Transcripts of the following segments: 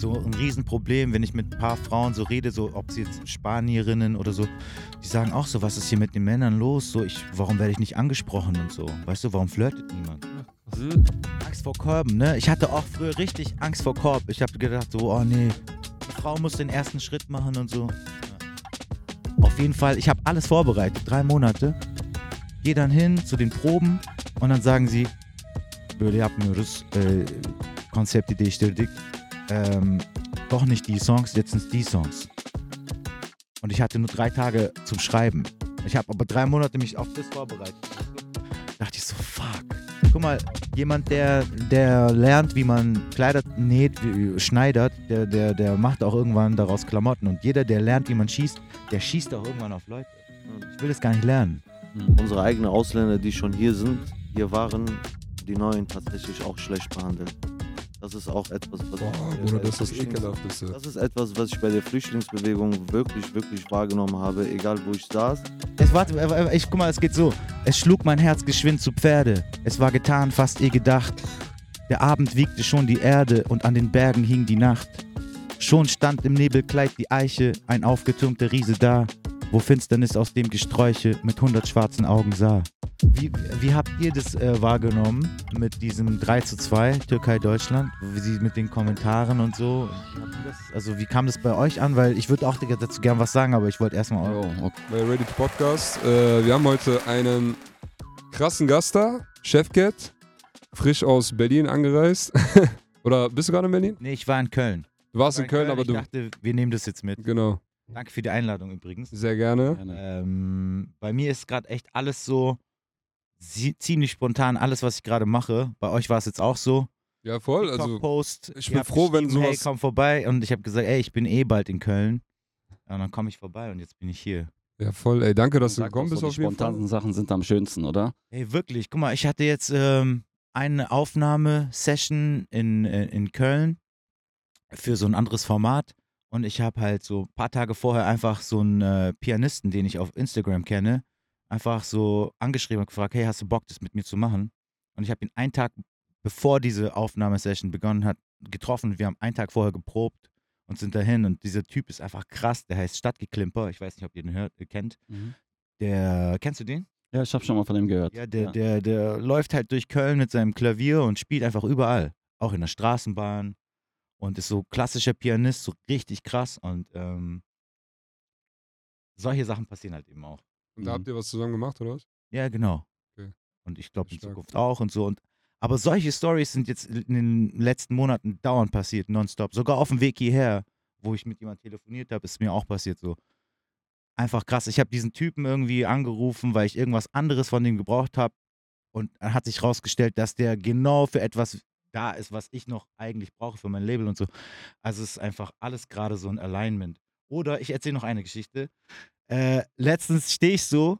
so ein Riesenproblem, wenn ich mit ein paar Frauen so rede, so ob sie jetzt Spanierinnen oder so, die sagen auch so, was ist hier mit den Männern los? So, ich, warum werde ich nicht angesprochen und so? Weißt du, warum flirtet niemand? Mhm. Angst vor Korben, ne? Ich hatte auch früher richtig Angst vor Korb. Ich habe gedacht so, oh nee, die Frau muss den ersten Schritt machen und so. Auf jeden Fall, ich habe alles vorbereitet, drei Monate. Gehe dann hin zu den Proben und dann sagen sie, böyle yapmıyoruz, e, konsepti değiştirdik. Ähm, doch nicht die Songs, jetzt sind es die Songs. Und ich hatte nur drei Tage zum Schreiben. Ich habe aber drei Monate mich auf das vorbereitet. dachte ich so, fuck. Guck mal, jemand, der, der lernt, wie man Kleider näht, schneidert, der, der, der macht auch irgendwann daraus Klamotten. Und jeder, der lernt, wie man schießt, der schießt auch irgendwann auf Leute. Ich will das gar nicht lernen. Unsere eigenen Ausländer, die schon hier sind, hier waren, die Neuen tatsächlich auch schlecht behandelt. Das ist auch etwas, was Boah, ich, Bruder, bei das ist das Flüchtlings- Ekelhafteste. Das ist etwas, was ich bei der Flüchtlingsbewegung wirklich, wirklich wahrgenommen habe, egal wo ich saß. Es warte, äh, äh, ich guck mal, es geht so. Es schlug mein Herz geschwind zu Pferde. Es war getan, fast eh gedacht. Der Abend wiegte schon die Erde und an den Bergen hing die Nacht. Schon stand im Nebelkleid die Eiche, ein aufgetürmter Riese da, wo Finsternis aus dem Gesträuche mit hundert schwarzen Augen sah. Wie, wie habt ihr das äh, wahrgenommen mit diesem 3 zu 2 Türkei-Deutschland? Wie sie mit den Kommentaren und so? Also wie kam das bei euch an? Weil ich würde auch dazu gern was sagen, aber ich wollte erstmal eure Oh, okay. Ready to Podcast. Äh, wir haben heute einen krassen Gast da, Chefcat, frisch aus Berlin angereist. Oder bist du gerade in Berlin? Nee, ich war in Köln. Du warst in Köln, aber ich du. dachte, wir nehmen das jetzt mit. Genau, Danke für die Einladung übrigens. sehr gerne. Ähm, bei mir ist gerade echt alles so ziemlich spontan, alles, was ich gerade mache. Bei euch war es jetzt auch so. Ja, voll. Also, Post. ich bin froh, wenn Hey, sowas- komm vorbei. Und ich habe gesagt, ey, ich bin eh bald in Köln. Und dann komme ich vorbei und jetzt bin ich hier. ja, voll. Ey, danke, dass du gekommen bist so, auf die jeden Fall. spontanen Sachen sind am schönsten, oder? Hey, wirklich. Guck mal, ich hatte jetzt ähm, eine Aufnahmesession in, äh, in Köln für so ein anderes Format. Und ich habe halt so ein paar Tage vorher einfach so einen äh, Pianisten, den ich auf Instagram kenne, einfach so angeschrieben und gefragt, hey, hast du Bock, das mit mir zu machen? Und ich habe ihn einen Tag, bevor diese Aufnahmesession begonnen hat, getroffen. Wir haben einen Tag vorher geprobt und sind dahin. Und dieser Typ ist einfach krass. Der heißt Stadtgeklimper. Ich weiß nicht, ob ihr den hört, äh, kennt. Der, kennst du den? Ja, ich habe schon mal von dem gehört. Ja, der, Der, der läuft halt durch Köln mit seinem Klavier und spielt einfach überall. Auch in der Straßenbahn. Und ist so klassischer Pianist, so richtig krass. Und ähm, solche Sachen passieren halt eben auch. Und da Mhm. habt ihr was zusammen gemacht, oder was? Ja, genau. Okay. Und ich glaube in. Zukunft auch und so. Und, aber solche Stories sind jetzt in den letzten Monaten dauernd passiert, nonstop. Sogar auf dem Weg hierher, wo ich mit jemandem telefoniert habe, ist mir auch passiert so. Einfach krass. Ich habe diesen Typen irgendwie angerufen, weil ich irgendwas anderes von ihm gebraucht habe. Und dann hat sich rausgestellt, dass der genau für etwas da ist, was ich noch eigentlich brauche für mein Label und so. Also es ist einfach alles gerade so ein Alignment. Oder ich erzähle noch eine Geschichte. Äh, letztens stehe ich so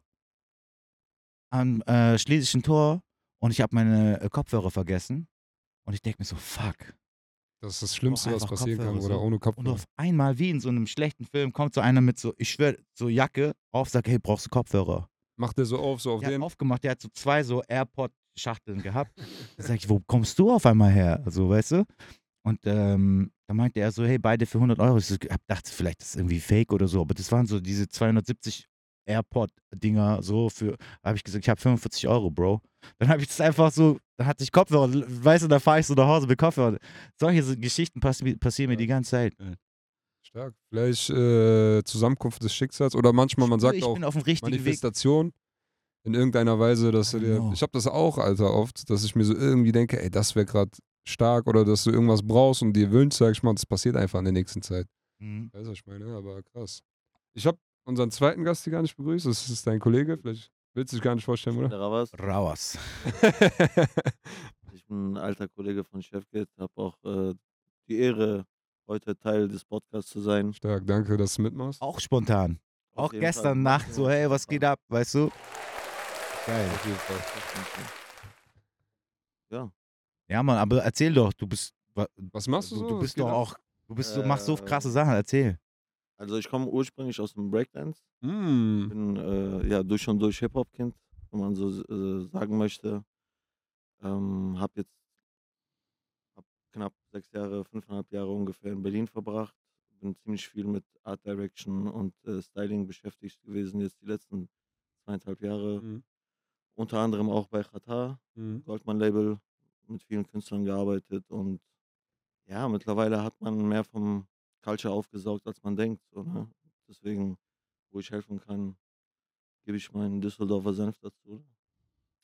am äh, Schlesischen Tor und ich habe meine äh, Kopfhörer vergessen. Und ich denke mir so, fuck. Das ist das Schlimmste, was passieren kann, Kopfhörer oder so. ohne Und Kopfhörer. auf einmal, wie in so einem schlechten Film, kommt so einer mit so, ich schwöre, so Jacke auf, sagt, hey, brauchst du Kopfhörer? Macht der so auf, so auf Der hat den. aufgemacht, der hat so zwei so AirPod-Schachteln gehabt. Da sag ich, wo kommst du auf einmal her? Also, weißt du? Und ähm, da meinte er so, hey, beide für 100 Euro. Ich so, hab dachte, vielleicht ist das irgendwie fake oder so, aber das waren so diese 270 AirPod-Dinger so für, da habe ich gesagt, ich habe 45 Euro, Bro. Dann habe ich das einfach so, dann hatte ich Kopfhörer, weißt du, da fahre ich so nach Hause mit Kopfhörer. Solche so Geschichten passi passieren mir die ganze Zeit. Stark. Vielleicht äh, Zusammenkunft des Schicksals oder manchmal, man sagt ich auch bin auf dem richtigen Weg. In irgendeiner Weise, dass du I dir. know. Ich habe das auch, Alter, oft, dass ich mir so irgendwie denke, ey, das wäre gerade stark oder dass du irgendwas brauchst und dir wünschst, sag ich mal, das passiert einfach in der nächsten Zeit. Mhm. Weißt du, was ich meine? Aber krass. Ich habe unseren zweiten Gast hier gar nicht begrüßt. Das ist dein Kollege. Vielleicht willst du dich gar nicht vorstellen, oder? Der Ravas. Raus. Ich bin ein alter Kollege von Chefgate, habe auch äh, die Ehre, heute Teil des Podcasts zu sein. Stark, danke, dass du mitmachst. Auch spontan. Auf Auch gestern Fall. Nacht so, hey, was geht ab, weißt du? Geil. Auf jeden Fall. Ja. Ja, Mann, aber erzähl doch, du bist, wa- Was machst du so? du bist doch auch, du bist so, machst so Äh, krasse Sachen, erzähl. Also ich komme ursprünglich aus dem Breakdance. Mm. bin äh, ja durch und durch Hip-Hop-Kind, wenn man so äh, sagen möchte. Ähm, hab jetzt hab knapp sechs Jahre, fünfeinhalb Jahre ungefähr in Berlin verbracht. Bin ziemlich viel mit Art Direction und äh, Styling beschäftigt gewesen, jetzt die letzten zweieinhalb Jahre. Mhm. Unter anderem auch bei Qatar, Mhm. Goldman Label, mit vielen Künstlern gearbeitet und ja, mittlerweile hat man mehr vom Culture aufgesaugt, als man denkt. So, ne? Deswegen, wo ich helfen kann, gebe ich meinen Düsseldorfer Senf dazu.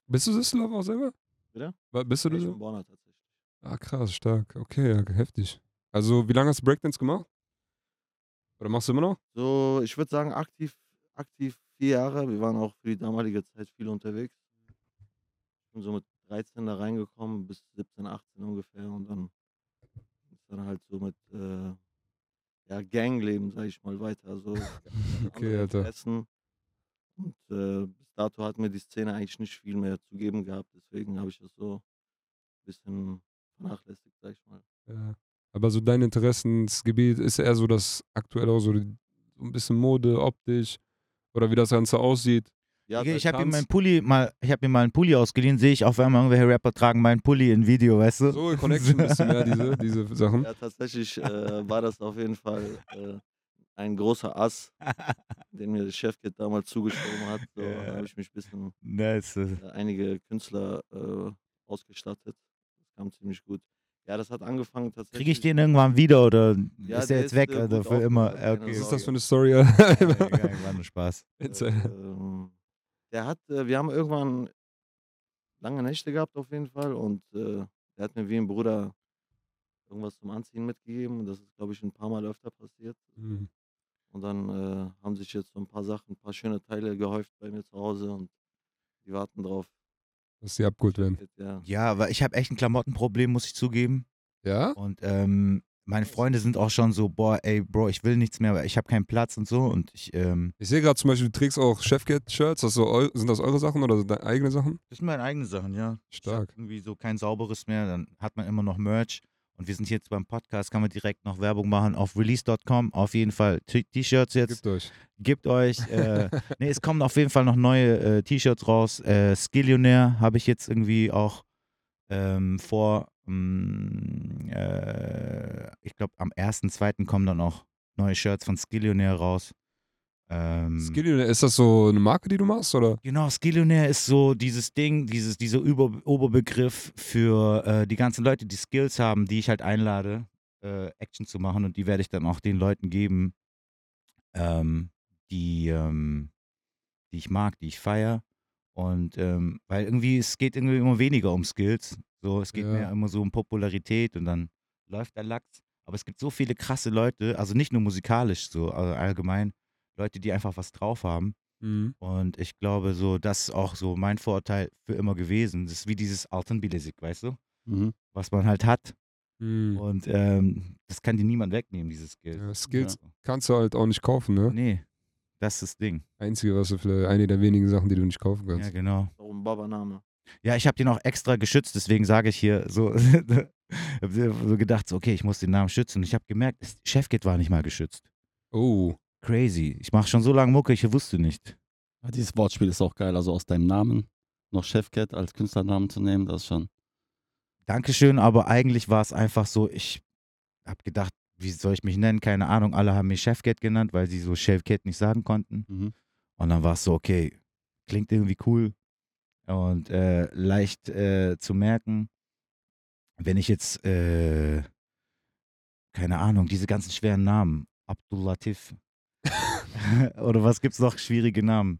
Bist du Düsseldorfer auch selber? Bitte? Wa- Bist du Ja, ich bin Düsseldorfer? Borner tatsächlich. Ah, krass, stark. Okay, ja, heftig. Also, wie lange hast du Breakdance gemacht? Oder machst du immer noch? So, ich würde sagen, aktiv, aktiv vier Jahre. Wir waren auch für die damalige Zeit viel unterwegs. Bin so mit 13 da reingekommen, bis 17, 18 ungefähr. Und dann ist dann halt so mit äh, ja, Gangleben, sag ich mal, weiter. Also Okay, Alter. Interessen. Und äh, bis dato hat mir die Szene eigentlich nicht viel mehr zu geben gehabt. Deswegen habe ich das so ein bisschen vernachlässigt, sag ich mal. Ja. Aber so dein Interessensgebiet ist eher so das aktuell auch so, die- so ein bisschen Mode, optisch oder wie das Ganze aussieht. Ja, seit ich habe mir Tanz. meinen Pulli mal, ich habe mir mal einen Pulli ausgeliehen, sehe ich auf einmal irgendwelche Rapper tragen meinen Pulli in Video, weißt du? So, Connection bisschen mehr, diese, diese Sachen. Ja, tatsächlich äh, war das auf jeden Fall äh, ein großer Ass, den mir der Chefkit damals zugeschoben hat. So, Ja. Da habe ich mich ein bisschen nice. äh, einige Künstler äh, ausgestattet. Das kam ziemlich gut. Ja, das hat angefangen tatsächlich. Kriege ich den irgendwann wieder oder Ja, ist der der jetzt ist, weg, äh, Alter, gut für immer? okay. Was ist das für eine Story? Ja, egal, war nur Spaß. Erzähl. Ähm, der hat, äh, wir haben irgendwann lange Nächte gehabt auf jeden Fall und äh, der hat mir wie ein Bruder irgendwas zum Anziehen mitgegeben. Und das ist, glaube ich, ein paar Mal öfter passiert. Mhm. Und dann äh, haben sich jetzt so ein paar Sachen, ein paar schöne Teile gehäuft bei mir zu Hause und die warten drauf. Dass die abgeholt werden. Ja. Ja, weil ich habe echt ein Klamottenproblem, muss ich zugeben. Ja? Und ähm, meine Freunde sind auch schon so, boah, ey, Bro, ich will nichts mehr, weil ich habe keinen Platz und so. Und ich, ähm, Ich sehe gerade zum Beispiel, du trägst auch Chefcat-Shirts. So Sind das eure Sachen oder sind deine eigene Sachen? das sind meine eigenen Sachen, ja. Stark. irgendwie so kein sauberes mehr, dann hat man immer noch Merch. Und wir sind jetzt beim Podcast, kann man direkt noch Werbung machen auf release.com. Auf jeden Fall T-Shirts jetzt. Gibt euch. Gebt euch. Äh, nee, es kommen auf jeden Fall noch neue äh, T-Shirts raus. Äh, Skillionaire habe ich jetzt irgendwie auch ähm, vor. Mm, äh, ich glaube, am 1.2. kommen dann auch neue Shirts von Skillionaire raus. Ähm, Skillionaire, ist das so eine Marke, die du machst? Oder? Genau, Skillionaire ist so dieses Ding, dieses, dieser Über Oberbegriff für äh, die ganzen Leute, die Skills haben, die ich halt einlade, äh, Action zu machen und die werde ich dann auch den Leuten geben, ähm, die, ähm, die ich mag, die ich feiere. Und ähm, weil irgendwie, es geht irgendwie immer weniger um Skills. So, es geht Ja. mehr immer so um Popularität und dann läuft der Lachs. Aber es gibt so viele krasse Leute, also nicht nur musikalisch, so also allgemein, Leute, die einfach was drauf haben. Mhm. Und ich glaube, so, das ist auch so mein Vorurteil für immer gewesen. Das ist wie dieses Altın Bilezik, weißt du? Mhm. Was man halt hat. Mhm. Und ähm, das kann dir niemand wegnehmen, dieses Skill. Ja, Skills kannst du halt auch nicht kaufen, ne? Nee, das ist das Ding. Einzige, was du vielleicht, eine der wenigen Sachen, die du nicht kaufen Ja, kannst. genau. Auch ein Baba-Name. Ja, ich habe den auch extra geschützt, deswegen sage ich hier so, hab so gedacht, so, okay, ich muss den Namen schützen. Und ich habe gemerkt, das Chefkit war nicht mal geschützt. Oh, Crazy. Ich mache schon so lange Mucke, ich wusste nicht. Ja, dieses Wortspiel ist auch geil. Also aus deinem Namen noch Chefcat als Künstlernamen zu nehmen, das ist schon. Dankeschön, aber eigentlich war es einfach so, ich habe gedacht, wie soll ich mich nennen? Keine Ahnung. Alle haben mich Chefcat genannt, weil sie so Chefcat nicht sagen konnten. Mhm. Und dann war es so, okay, klingt irgendwie cool und äh, leicht äh, zu merken. Wenn ich jetzt, äh, keine Ahnung, diese ganzen schweren Namen, Abdul Latif. Oder was gibt's noch schwierige Namen?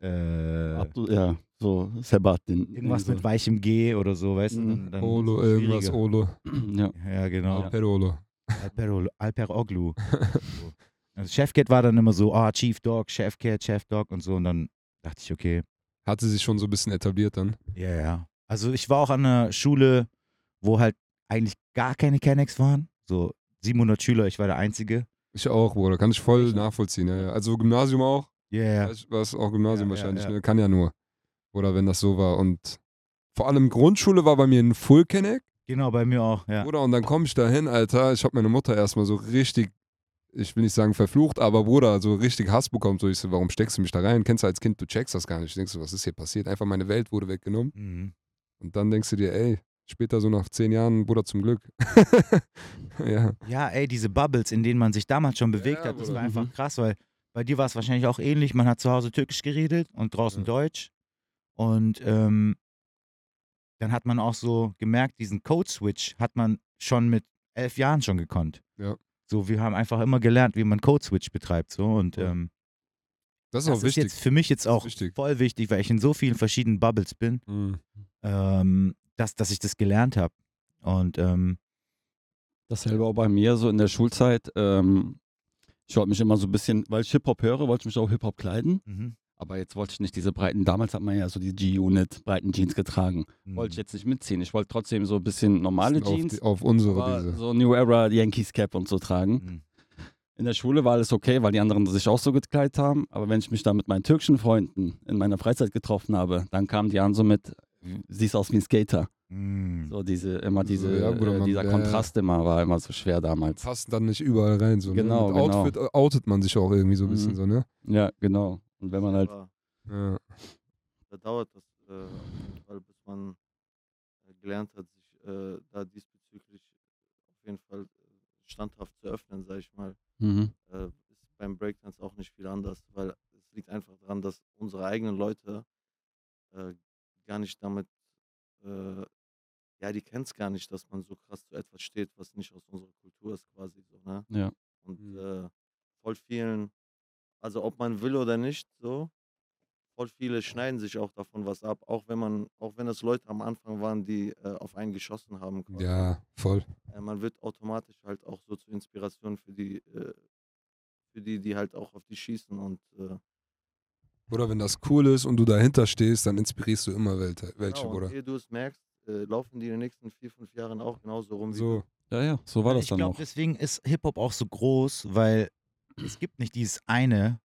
Äh, Abdu, ja, so Sebastian. irgendwas so. mit weichem G oder so, weißt du? Mhm. Dann, dann Olo, es irgendwas. Olo. Ja. Ja, genau. Ja. Perolo. Alper, Alper Oglu. so. also Chefcat war dann immer so, ah, Chief Dog, Chefcat, Chef Dog und so. Und dann dachte ich, okay, Hatte sich schon so ein bisschen etabliert dann. ja, ja. Also ich war auch an einer Schule, wo halt eigentlich gar keine Kennex waren. So 700 Schüler, ich war der Einzige. Ich auch, Bruder. Kann ich voll nachvollziehen. Ja, ja. Also Gymnasium auch. Ja, ja. War es auch Gymnasium ja, wahrscheinlich. Ne? Kann ja nur. Oder wenn das so war. Und vor allem Grundschule war bei mir ein Full Connect. Genau, bei mir auch, ja. Bruder, und dann komme ich da hin, Alter. Ich habe meine Mutter erstmal so richtig, ich will nicht sagen verflucht, aber Bruder, so richtig Hass bekommen. So, ich so, warum steckst du mich da rein? Kennst du als Kind, du checkst das gar nicht. Denkst du, was ist hier passiert? Einfach meine Welt wurde weggenommen. Mhm. Und dann denkst du dir, ey, Später so nach zehn Jahren, Bruder, zum Glück. ja. Ja, ey, diese Bubbles, in denen man sich damals schon bewegt Ja, hat, das Bruder. war einfach Mhm. krass, weil bei dir war es wahrscheinlich auch ähnlich. Man hat zu Hause Türkisch geredet und draußen Ja. Deutsch. Und ähm, dann hat man auch so gemerkt, diesen Code-Switch hat man schon mit elf Jahren schon gekonnt. Ja. So, wir haben einfach immer gelernt, wie man Code-Switch betreibt. So, und Ja. ähm, Das ist das auch ist wichtig. jetzt für mich jetzt auch wichtig. voll wichtig, weil ich in so vielen verschiedenen Bubbles bin, Mhm. ähm, dass, dass ich das gelernt habe. Und ähm, Dasselbe auch bei mir, so in der Schulzeit. Ähm, ich wollte mich immer so ein bisschen, weil ich Hip-Hop höre, wollte ich mich auch Hip-Hop kleiden. mhm. Aber jetzt wollte ich nicht diese breiten, damals hat man ja so die G-Unit, breiten Jeans getragen. Wollte ich jetzt nicht mitziehen. Ich wollte trotzdem so ein bisschen normale auf, Jeans, die, auf unsere diese. so New Era Yankees Cap und so tragen. Mhm. In der Schule war alles okay, weil die anderen sich auch so gekleidet haben. Aber wenn ich mich da mit meinen türkischen Freunden in meiner Freizeit getroffen habe, dann kamen die an so mit, siehst aus wie ein Skater. Mhm. So diese, immer So, diese, ja, Bruder, äh, man- dieser ja, Kontrast immer war immer so schwer damals. Passt dann nicht überall rein. So, Genau, ne? Mit genau. Outfit outet man sich auch irgendwie so ein bisschen Mhm. so, ne? Ja, genau. Und wenn man halt, Ja. da dauert das äh, auf jeden Fall, bis man äh, gelernt hat, sich äh, da diesbezüglich auf jeden Fall äh, standhaft zu öffnen, sage ich mal. mhm. Äh, ist beim Breakdance auch nicht viel anders, weil es liegt einfach daran, dass unsere eigenen Leute äh, gar nicht damit, äh, ja, die kennen es gar nicht, dass man so krass zu etwas steht, was nicht aus unserer Kultur ist, quasi so, ne? ja. Und Mhm. äh, voll vielen, also ob man will oder nicht, so, voll viele schneiden sich auch davon was ab, auch wenn man, auch wenn es Leute am Anfang waren, die äh, auf einen geschossen haben. Quasi. ja, voll. Äh, man wird automatisch halt auch so zur Inspiration für die, äh, für die, die halt auch auf die schießen und äh, Oder wenn das cool ist und du dahinter stehst, dann inspirierst du immer welche, welche genau, Bruder. ehe du es merkst, äh, laufen die in den nächsten vier, fünf Jahren auch genauso rum wie So, ja, ja, so war das ich dann glaube, auch. deswegen ist Hip-Hop auch so groß, weil es gibt nicht dieses eine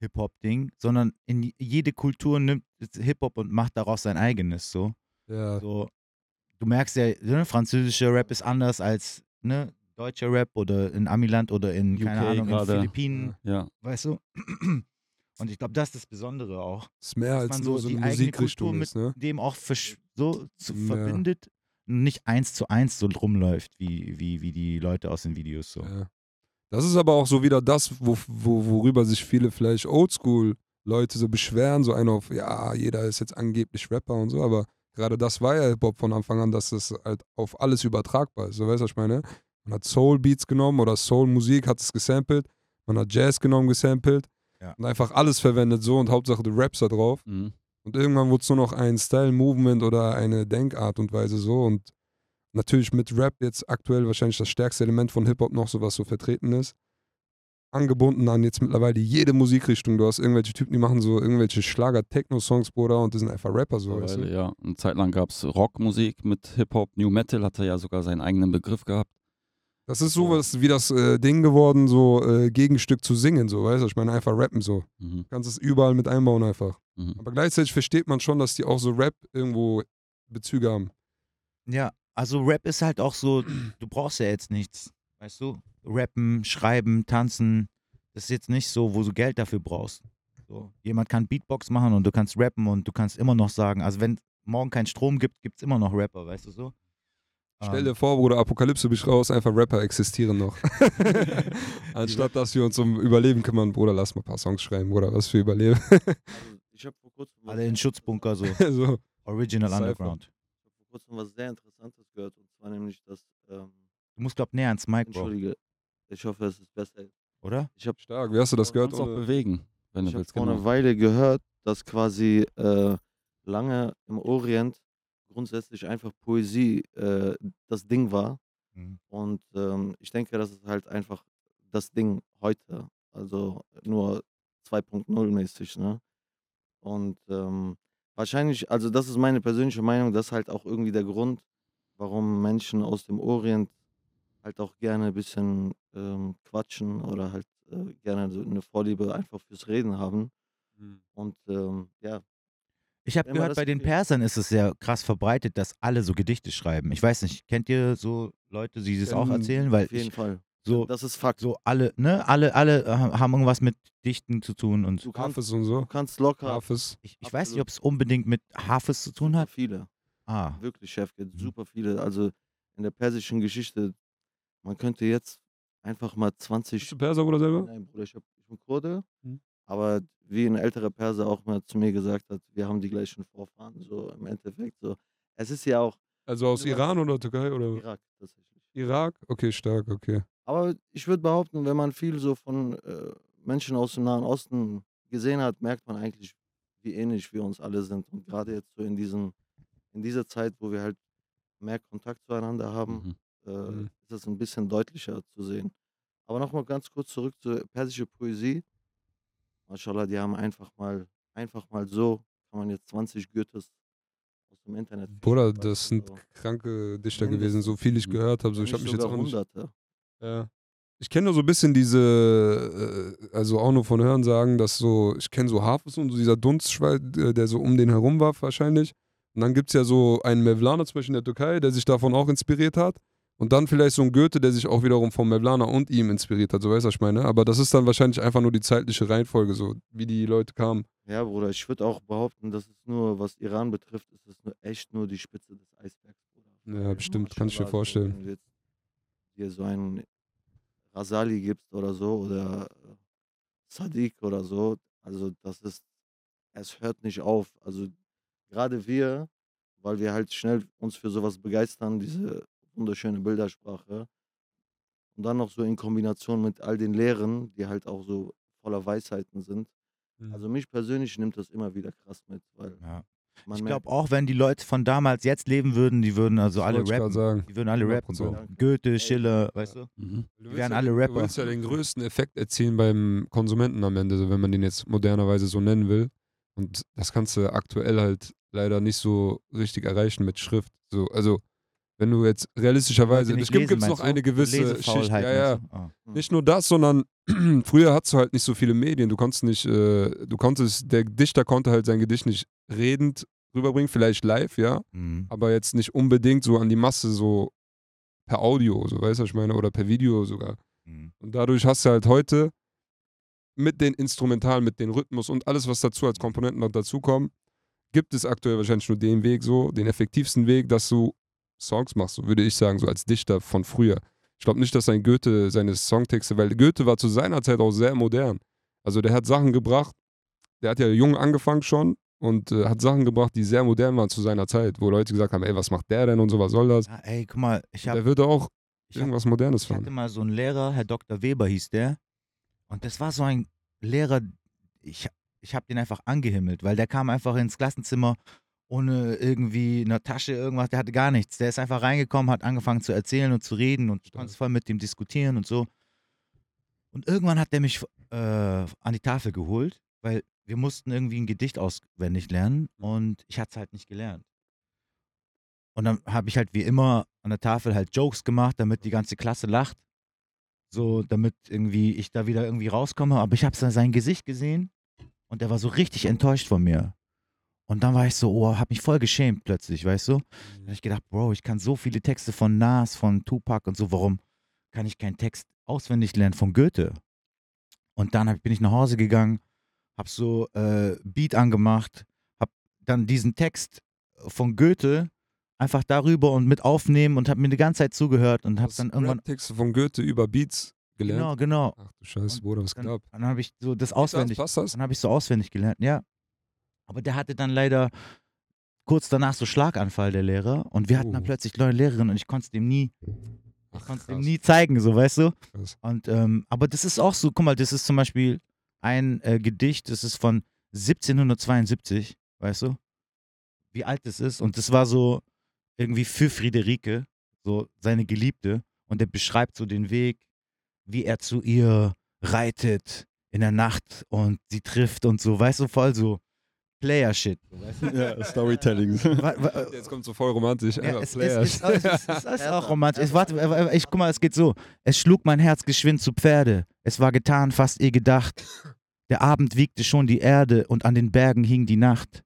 Hip-Hop-Ding, sondern in jede Kultur nimmt Hip-Hop und macht daraus sein eigenes. So. ja. so du merkst ja, ne, französischer Rap ist anders als ne, deutscher Rap oder in Amiland oder in, keine UK Ahnung, in. Philippinen, Ja, weißt du? Und ich glaube, das ist das Besondere auch. Ist mehr dass als so so die eine eigene Musikrichtung Kultur ist, ne? dem auch so zu Ja. verbindet und nicht eins zu eins so rumläuft, wie, wie, wie die Leute aus den Videos so. Ja. Das ist aber auch so wieder das, wo, wo, worüber sich viele vielleicht Oldschool-Leute so beschweren, so einer auf, ja, jeder ist jetzt angeblich Rapper und so, aber gerade das war ja Hip-Hop von Anfang an, dass es halt auf alles übertragbar ist. So weißt du, was ich meine? Man hat Soul-Beats genommen oder Soul-Musik, hat es gesampelt, man hat Jazz genommen, gesampelt Ja. und einfach alles verwendet so und Hauptsache du rappst da drauf. mhm. Und irgendwann wurde es nur noch ein Style-Movement oder eine Denkart und Weise so. Und natürlich mit Rap jetzt aktuell wahrscheinlich das stärkste Element von Hip-Hop noch, so was so vertreten ist. Angebunden an jetzt mittlerweile jede Musikrichtung. Du hast irgendwelche Typen, die machen so irgendwelche Schlager-Techno-Songs, Bruder, und die sind einfach Rapper so. Weißt du? ja. Eine Zeit lang gab es Rockmusik mit Hip-Hop, New Metal hat er ja sogar seinen eigenen Begriff gehabt. Das ist sowas wie das äh, Ding geworden, so äh, Gegenstück zu singen, so, weißt du? Ich meine, einfach rappen so. Mhm. Du kannst es überall mit einbauen einfach. Mhm. Aber gleichzeitig versteht man schon, dass die auch so Rap irgendwo Bezüge haben. Ja, also Rap ist halt auch so, du brauchst ja jetzt nichts, weißt du? Rappen, schreiben, tanzen, das ist jetzt nicht so, wo du Geld dafür brauchst. So, jemand kann Beatbox machen und du kannst rappen und du kannst immer noch sagen, also wenn morgen kein Strom gibt, gibt es immer noch Rapper, weißt du so? Stell Ähm, dir vor, Bruder, Apokalypse bist raus, einfach Rapper existieren noch. Anstatt dass wir uns um Überleben kümmern, Bruder, lass mal ein paar Songs schreiben, Bruder, was für Überleben. also ich habe vor kurzem alle in Schutzbunker, so so. Original. Underground. Ich hab vor kurzem was sehr Interessantes gehört und zwar nämlich, dass ähm, Du musst, glaub, näher ans Mic, Bro, entschuldige, ich hoffe, es ist besser. oder? Ich habe Stark, wie hast du das gehört? Auch Ohne- bewegen, wenn Ich du habe willst. vor einer Genau. Weile gehört, dass quasi äh, lange im Orient grundsätzlich einfach Poesie äh, das Ding war. Mhm. Und ähm, ich denke, das ist halt einfach das Ding heute. Also nur 2.0 mäßig, ne? Und ähm, wahrscheinlich, also das ist meine persönliche Meinung, das ist halt auch irgendwie der Grund, warum Menschen aus dem Orient halt auch gerne ein bisschen ähm, quatschen oder halt äh, gerne so eine Vorliebe einfach fürs Reden haben. Und ähm, ja, Ich habe Immer gehört, das bei den Persern ist es sehr krass verbreitet, dass alle so Gedichte schreiben. Ich weiß nicht, kennt ihr so Leute, die das auch Kennen- erzählen? Weil auf jeden ich, Fall. So, Das ist Fakt. so alle, ne, alle, alle äh, haben irgendwas mit Dichten zu tun und Du kannst, Hafes und du so. kannst locker Hafes. ich, ich weiß nicht, ob es unbedingt mit Hafes zu tun hat. viele. Ah, Wirklich, Chef, Mhm. super viele. Also in der persischen Geschichte, man könnte jetzt einfach mal 20 Bist du Perser, Bruder, selber? Nein, Bruder, ich, hab, ich bin Kurde. Mhm. Aber wie ein älterer Perser auch mal zu mir gesagt hat, wir haben die gleichen Vorfahren. So im Endeffekt so. Es ist ja auch Also aus. Iran oder Türkei oder Irak tatsächlich. Irak? Okay, stark, okay. Aber ich würde behaupten, wenn man viel so von äh, Menschen aus dem Nahen Osten gesehen hat, merkt man eigentlich, wie ähnlich wir uns alle sind. Und gerade jetzt so in, diesen, in dieser Zeit, wo wir halt mehr Kontakt zueinander haben, Mhm. äh, Mhm. ist es ein bisschen deutlicher zu sehen. Aber nochmal ganz kurz zurück zur persischen Poesie. Mashallah, die haben einfach mal, einfach mal so, kann man jetzt 20 Goethes aus dem Internet Bruder, das sind so. kranke Dichter gewesen, so viel ich gehört habe. So, ich habe mich jetzt auch nicht. Ja. Ich kenne nur so ein bisschen diese, äh, also auch nur von Hören sagen, dass so, ich kenne so Hafez und so dieser Dunstschwall, äh, der so um den herum war wahrscheinlich. Und dann gibt es ja so einen Mevlana zum Beispiel in der Türkei, der sich davon auch inspiriert hat. Und dann vielleicht so ein Goethe, der sich auch wiederum vom Mevlana und ihm inspiriert hat, so weißt du, was ich meine. Aber das ist dann wahrscheinlich einfach nur die zeitliche Reihenfolge, so wie die Leute kamen. Ja, Bruder, ich würde auch behaupten, dass es nur, was Iran betrifft, ist es nur echt nur die Spitze des Eisbergs, Bruder. Ja, bestimmt, kann ich mir vorstellen. Wenn du jetzt dir so einen Rasali gibst oder so oder äh, Sadiq oder so, also das ist, es hört nicht auf. Also gerade wir, weil wir halt schnell uns für sowas begeistern, diese wunderschöne Bildersprache und dann noch so in Kombination mit all den Lehren, die halt auch so voller Weisheiten sind. Mhm. Also mich persönlich nimmt das immer wieder krass mit, weil ja. Man Ich glaube auch, wenn die Leute von damals jetzt leben würden, die würden also Das alle rappen. sagen. Die würden alle rappen. So. 100%. Goethe, Schiller, weißt du? Mhm. Du wären alle Rapper. Du willst ja den größten Effekt erzielen beim Konsumenten am Ende, so wenn man den jetzt modernerweise so nennen will. Und das kannst du aktuell halt leider nicht so richtig erreichen mit Schrift. So, also, wenn du jetzt realistischerweise, es gibt lesen, gibt's noch du? eine gewisse Schicht. Ja, ja. Ah. Nicht nur das, sondern früher hattest du halt nicht so viele Medien. Du konntest nicht, äh, du konntest, der Dichter konnte halt sein Gedicht nicht redend rüberbringen, vielleicht live, ja Mhm. aber jetzt nicht unbedingt so an die Masse, so per Audio, so weißt du, was ich meine, oder per Video sogar. Mhm. Und dadurch hast du halt heute mit den Instrumentalen, mit den Rhythmus und alles, was dazu als Komponenten noch dazukommen, gibt es aktuell wahrscheinlich nur den Weg so, den effektivsten Weg, dass du Songs machst, so würde ich sagen, so als Dichter von früher. Ich glaube nicht, dass ein Goethe seine Songtexte, weil Goethe war zu seiner Zeit auch sehr modern. Also der hat Sachen gebracht, der hat ja jung angefangen schon und äh, hat Sachen gebracht, die sehr modern waren zu seiner Zeit, wo Leute gesagt haben, ey, was macht der denn und so, was soll das? Ja, ey, guck mal, ich Der habe würde auch ich hab, irgendwas Modernes ich hatte fahren. mal so einen Lehrer, Herr Dr. Weber hieß der. Und das war so ein Lehrer, ich, ich habe den einfach angehimmelt, weil der kam einfach ins Klassenzimmer ohne irgendwie eine Tasche, irgendwas, der hatte gar nichts. Der ist einfach reingekommen, hat angefangen zu erzählen und zu reden und du konntest voll mit dem diskutieren und so. Und irgendwann hat der mich äh, an die Tafel geholt, weil wir mussten irgendwie ein Gedicht auswendig lernen und ich hatte es halt nicht gelernt. Und dann habe ich halt wie immer an der Tafel halt Jokes gemacht, damit die ganze Klasse lacht. So, damit irgendwie ich da wieder irgendwie rauskomme. Aber ich habe sein Gesicht gesehen und der war so richtig enttäuscht von mir. Und dann war ich so, oh, hab mich voll geschämt plötzlich, weißt du? Da habe ich gedacht, Bro, ich kann so viele Texte von Nas, von Tupac und so, warum kann ich keinen Text auswendig lernen von Goethe? Und dann bin ich nach Hause gegangen, hab so äh, Beat angemacht, hab dann diesen Text von Goethe einfach darüber und mit aufnehmen und hab mir die ganze Zeit zugehört und hab dann irgendwann, Texte von Goethe über Beats gelernt. genau, genau. Ach du Scheiße, Bruder, was Dann, gab? dann habe ich so das das, auswendig, Passt das? dann habe ich so auswendig gelernt, ja. Aber der hatte dann leider kurz danach so Schlaganfall, der Lehrer. Und wir hatten dann Oh. plötzlich neue Lehrerin und ich konnte es dem nie, ich konnte es krass, nie zeigen, so weißt du. krass. Und ähm, aber das ist auch so, guck mal, das ist zum Beispiel ein äh, Gedicht, das ist von 1772, weißt du, wie alt das ist. Und das war so irgendwie für Friederike, so seine Geliebte. Und er beschreibt so den Weg, wie er zu ihr reitet in der Nacht und sie trifft und so, weißt du, voll so Player-Shit. Ja, Storytelling. Jetzt kommt so voll romantisch. ja, es, Player. es, es, es, es ist auch romantisch. Es, warte, ich, guck mal, es geht so. Es schlug mein Herz geschwind zu Pferde. Es war getan, fast ihr gedacht. Der Abend wiegte schon die Erde und an den Bergen hing die Nacht.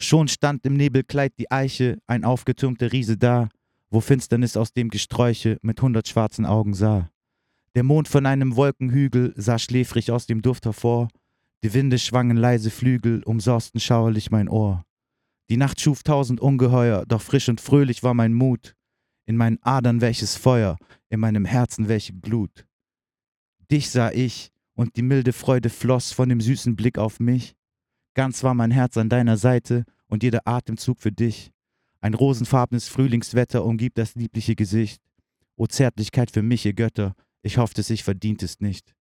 Schon stand im Nebelkleid die Eiche, ein aufgetürmter Riese da, wo Finsternis aus dem Gesträuche mit hundert schwarzen Augen sah. Der Mond von einem Wolkenhügel sah schläfrig aus dem Duft hervor. Die Winde schwangen leise Flügel, umsorsten schauerlich mein Ohr. Die Nacht schuf tausend Ungeheuer, doch frisch und fröhlich war mein Mut. In meinen Adern welches Feuer, in meinem Herzen welche Glut. Dich sah ich, und die milde Freude floss von dem süßen Blick auf mich. Ganz war mein Herz an deiner Seite und jeder Atemzug für dich. Ein rosenfarbenes Frühlingswetter umgibt das liebliche Gesicht. O Zärtlichkeit für mich, ihr Götter, ich hoffte, ich verdient es nicht.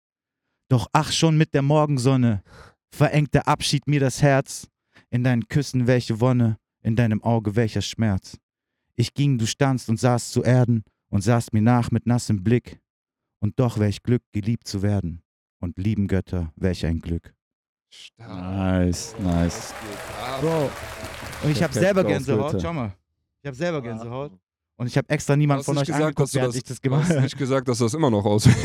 Doch ach, schon mit der Morgensonne verengt der Abschied mir das Herz. In deinen Küssen welche Wonne, in deinem Auge welcher Schmerz. Ich ging, du standst und saßt zu Erden und sahst mir nach mit nassem Blick. Und doch welch Glück, geliebt zu werden. Und lieben Götter, welch ein Glück. Stark. Nice, nice. Bro, und ich habe Perfekt selber Gänsehaut. Schau mal. Ich habe selber Gänsehaut. Und ich habe extra niemand Hast von euch gesagt, angeguckt, dass du während das- ich das Du gemacht hast habe. nicht gesagt, dass das immer noch aussieht.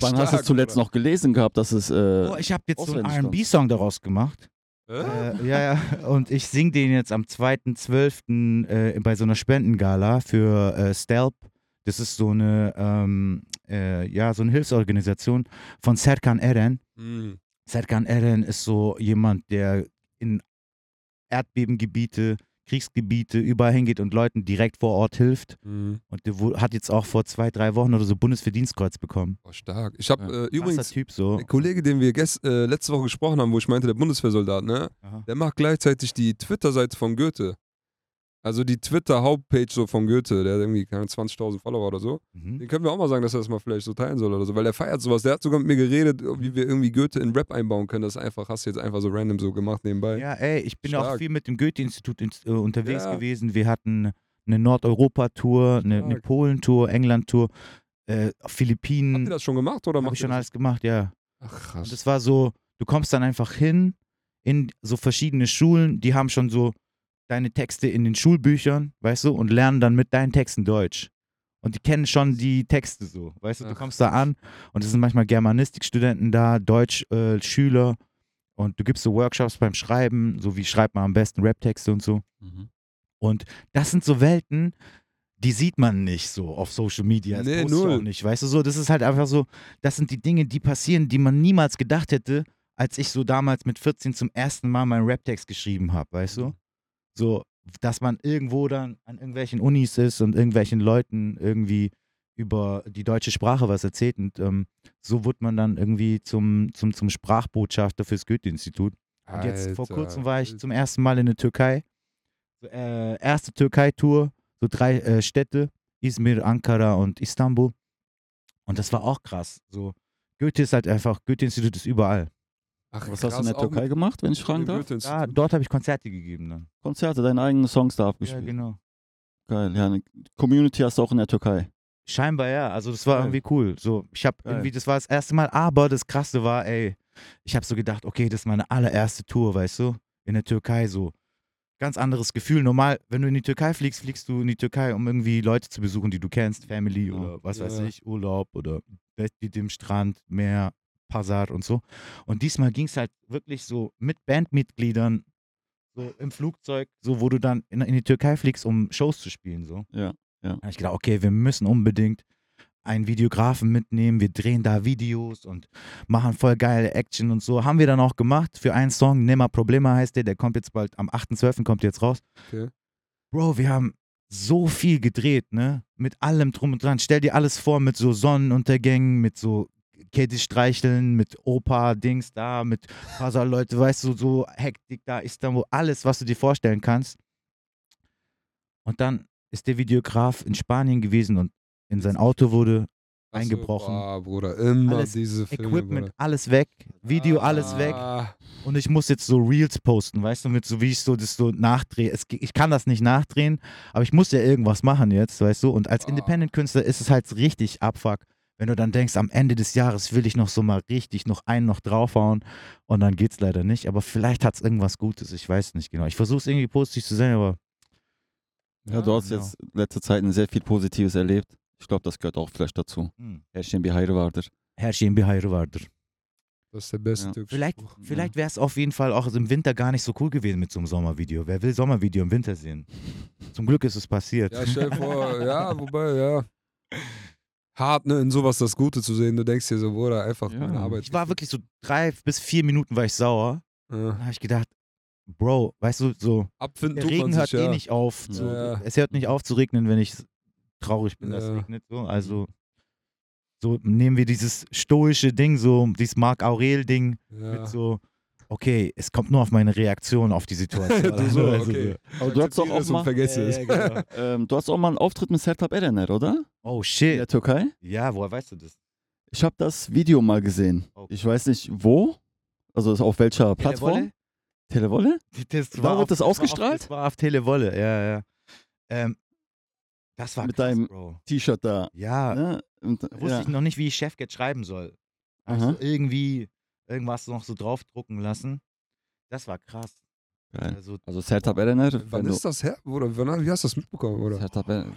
Wann hast du es zuletzt noch gelesen gehabt, dass es. Äh, Oh, ich habe jetzt so einen auswendig R&B-Song daraus gemacht. Hä? Äh, ja, ja. Und ich sing den jetzt am 2.12. Äh, bei so einer Spendengala für äh, Stelp. Das ist so eine, ähm, äh, ja, so eine Hilfsorganisation von Serkan Eren. Hm. Serkan Eren ist so jemand, der in Erdbebengebiete, Kriegsgebiete überall hingeht und Leuten direkt vor Ort hilft. Hm. Und der hat jetzt auch vor zwei, drei Wochen oder so Bundesverdienstkreuz bekommen. Oh, stark. Ich habe Ja. äh, übrigens Typ so. Der Kollege, den wir gest, äh, letzte Woche gesprochen haben, wo ich meinte, der Bundeswehrsoldat, ne? Aha. Der macht gleichzeitig die Twitter-Seite von Goethe. Also die Twitter-Hauptpage so von Goethe, der hat irgendwie keine 20.000 Follower oder so. Mhm. Den können wir auch mal sagen, dass er das mal vielleicht so teilen soll oder so, weil der feiert sowas. Der hat sogar mit mir geredet, wie wir irgendwie Goethe in Rap einbauen können. Das einfach, hast du jetzt einfach so random so gemacht nebenbei. Ja, ey, ich bin auch Stark. viel mit dem Goethe-Institut ins- äh, unterwegs Ja. gewesen. Wir hatten eine Nordeuropa-Tour, eine, eine. Polen-Tour, England-Tour, äh, Habt Philippinen. ihr das schon gemacht oder macht ich schon ihr alles gemacht, ja. das? Ach Und krass. das war so, du kommst dann einfach hin in so verschiedene Schulen, die haben schon so deine Texte in den Schulbüchern, weißt du, und lernen dann mit deinen Texten Deutsch. Und die kennen schon die Texte so, weißt du, du Ach, kommst da an und es sind manchmal Germanistikstudenten da, Deutsch-Schüler äh, und du gibst so Workshops beim Schreiben, so wie schreibt man am besten Rap-Texte und so. Mhm. Und das sind so Welten, die sieht man nicht so auf Social Media. Das Nee, null. auch nicht, weißt du so. Das ist halt einfach so, das sind die Dinge, die passieren, die man niemals gedacht hätte, als ich so damals mit 14 zum ersten Mal meinen Rap-Text geschrieben habe, weißt du? So, dass man irgendwo dann an irgendwelchen Unis ist und irgendwelchen Leuten irgendwie über die deutsche Sprache was erzählt. Und ähm, so wurde man dann irgendwie zum, zum, zum Sprachbotschafter fürs Goethe-Institut. Und jetzt vor Alter. kurzem war ich zum ersten Mal in der Türkei. So, äh, erste Türkei-Tour, so drei äh, Städte, Izmir, Ankara und Istanbul. Und das war auch krass. So, Goethe ist halt einfach, Goethe-Institut ist überall. Ach, Was hast du in krass, der Türkei gemacht, wenn ich fragen darf? Da, dort habe ich Konzerte gegeben dann. Konzerte, deine eigenen Songs da Ja, abgespielt. genau. Geil. Ja, eine Community hast du auch in der Türkei. Scheinbar ja, also das war Geil. irgendwie cool. So, ich habe irgendwie, das war das erste Mal, aber das Krasse war, ey, ich habe so gedacht, okay, das ist meine allererste Tour, weißt du, in der Türkei so. Ganz anderes Gefühl. Normal, wenn du in die Türkei fliegst, fliegst du in die Türkei, um irgendwie Leute zu besuchen, die du kennst, Family Ja. oder was weiß Ja. ich, Urlaub oder Bett mit dem Strand, Meer, Passat und so. Und diesmal ging es halt wirklich so mit Bandmitgliedern, so im Flugzeug, so wo du dann in, in die Türkei fliegst, um Shows zu spielen, so. Ja, ja. Da habe ich gedacht, okay, wir müssen unbedingt einen Videografen mitnehmen, wir drehen da Videos und machen voll geile Action und so. Haben wir dann auch gemacht für einen Song, Nimmer Problema heißt der, der kommt jetzt bald, am 8.12. kommt jetzt raus. Okay. Bro, wir haben so viel gedreht, ne? Mit allem drum und dran. Stell dir alles vor, mit so Sonnenuntergängen, mit so Käthe streicheln, mit Opa-Dings da, mit Leute, weißt du, so Hektik da, Istanbul, alles, was du dir vorstellen kannst. Und dann ist der Videograf in Spanien gewesen und in sein Auto wurde Ach so, eingebrochen. boah, Bruder, immer Alles diese Filme, Equipment, Bruder. alles weg, Video, alles weg. Ah, Und ich muss jetzt so Reels posten, weißt du, mit so wie ich so das so nachdrehe. Es, ich kann das nicht nachdrehen, aber ich muss ja irgendwas machen jetzt, weißt du. Und als Ah. Independent-Künstler ist es halt richtig abfuck, wenn du dann denkst, am Ende des Jahres will ich noch so mal richtig noch einen noch draufhauen und dann geht's leider nicht. Aber vielleicht hat es irgendwas Gutes, ich weiß nicht genau. Ich versuche es irgendwie positiv zu sein, aber Ja, du hast genau. jetzt letzte Zeit sehr viel Positives erlebt. Ich glaube, das gehört auch vielleicht dazu. hm, Her şeyin bir hayrı vardır. her şeyin bir hayrı vardır. das ist der beste Ja. Vielleicht, Spruch. vielleicht wäre es auf jeden Fall auch im Winter gar nicht so cool gewesen mit so einem Sommervideo. Wer will Sommervideo im Winter sehen? Zum Glück ist es passiert. Ja, stell dir vor, ja, wobei, ja. Hart, ne, in sowas das Gute zu sehen. Du denkst dir so, Bruder, einfach Ja. meine Arbeit. Ich war wirklich so drei bis vier Minuten war ich sauer. Ja. Dann habe ich gedacht, Bro, weißt du, so, Abfinden der Regen hört sich, eh ja. nicht auf. So, Ja. Es hört nicht auf zu regnen, wenn ich traurig bin, dass es Ja. regnet. So. Also, so nehmen wir dieses stoische Ding, so dieses Marc Aurel-Ding Ja. mit so, okay, es kommt nur auf meine Reaktion auf die Situation. du so, Also okay. Aber du hast doch auch mal, vergesse Ja, es. ja, genau. ähm, du hast auch mal einen Auftritt mit Sertab Erener, oder? Oh In shit. der Türkei? Ja, woher weißt du das? Ich habe das Video mal gesehen. Okay. Ich weiß nicht wo, also auf welcher Plattform. Televolle? Das Da war wird das ausgestrahlt? Das war auf Televolle, ja, ja. Ähm, das war Mit krass, deinem-. T-Shirt da. Ja, Ne? Und, da wusste ja. ich noch nicht, wie ich Chefcat schreiben soll. Also Aha. irgendwie irgendwas noch so draufdrucken lassen. Das war krass. Geil. Also, Also Sertab Erener, Wann ist das her? Oder wann, wie hast du das mitbekommen? Oder? Erener,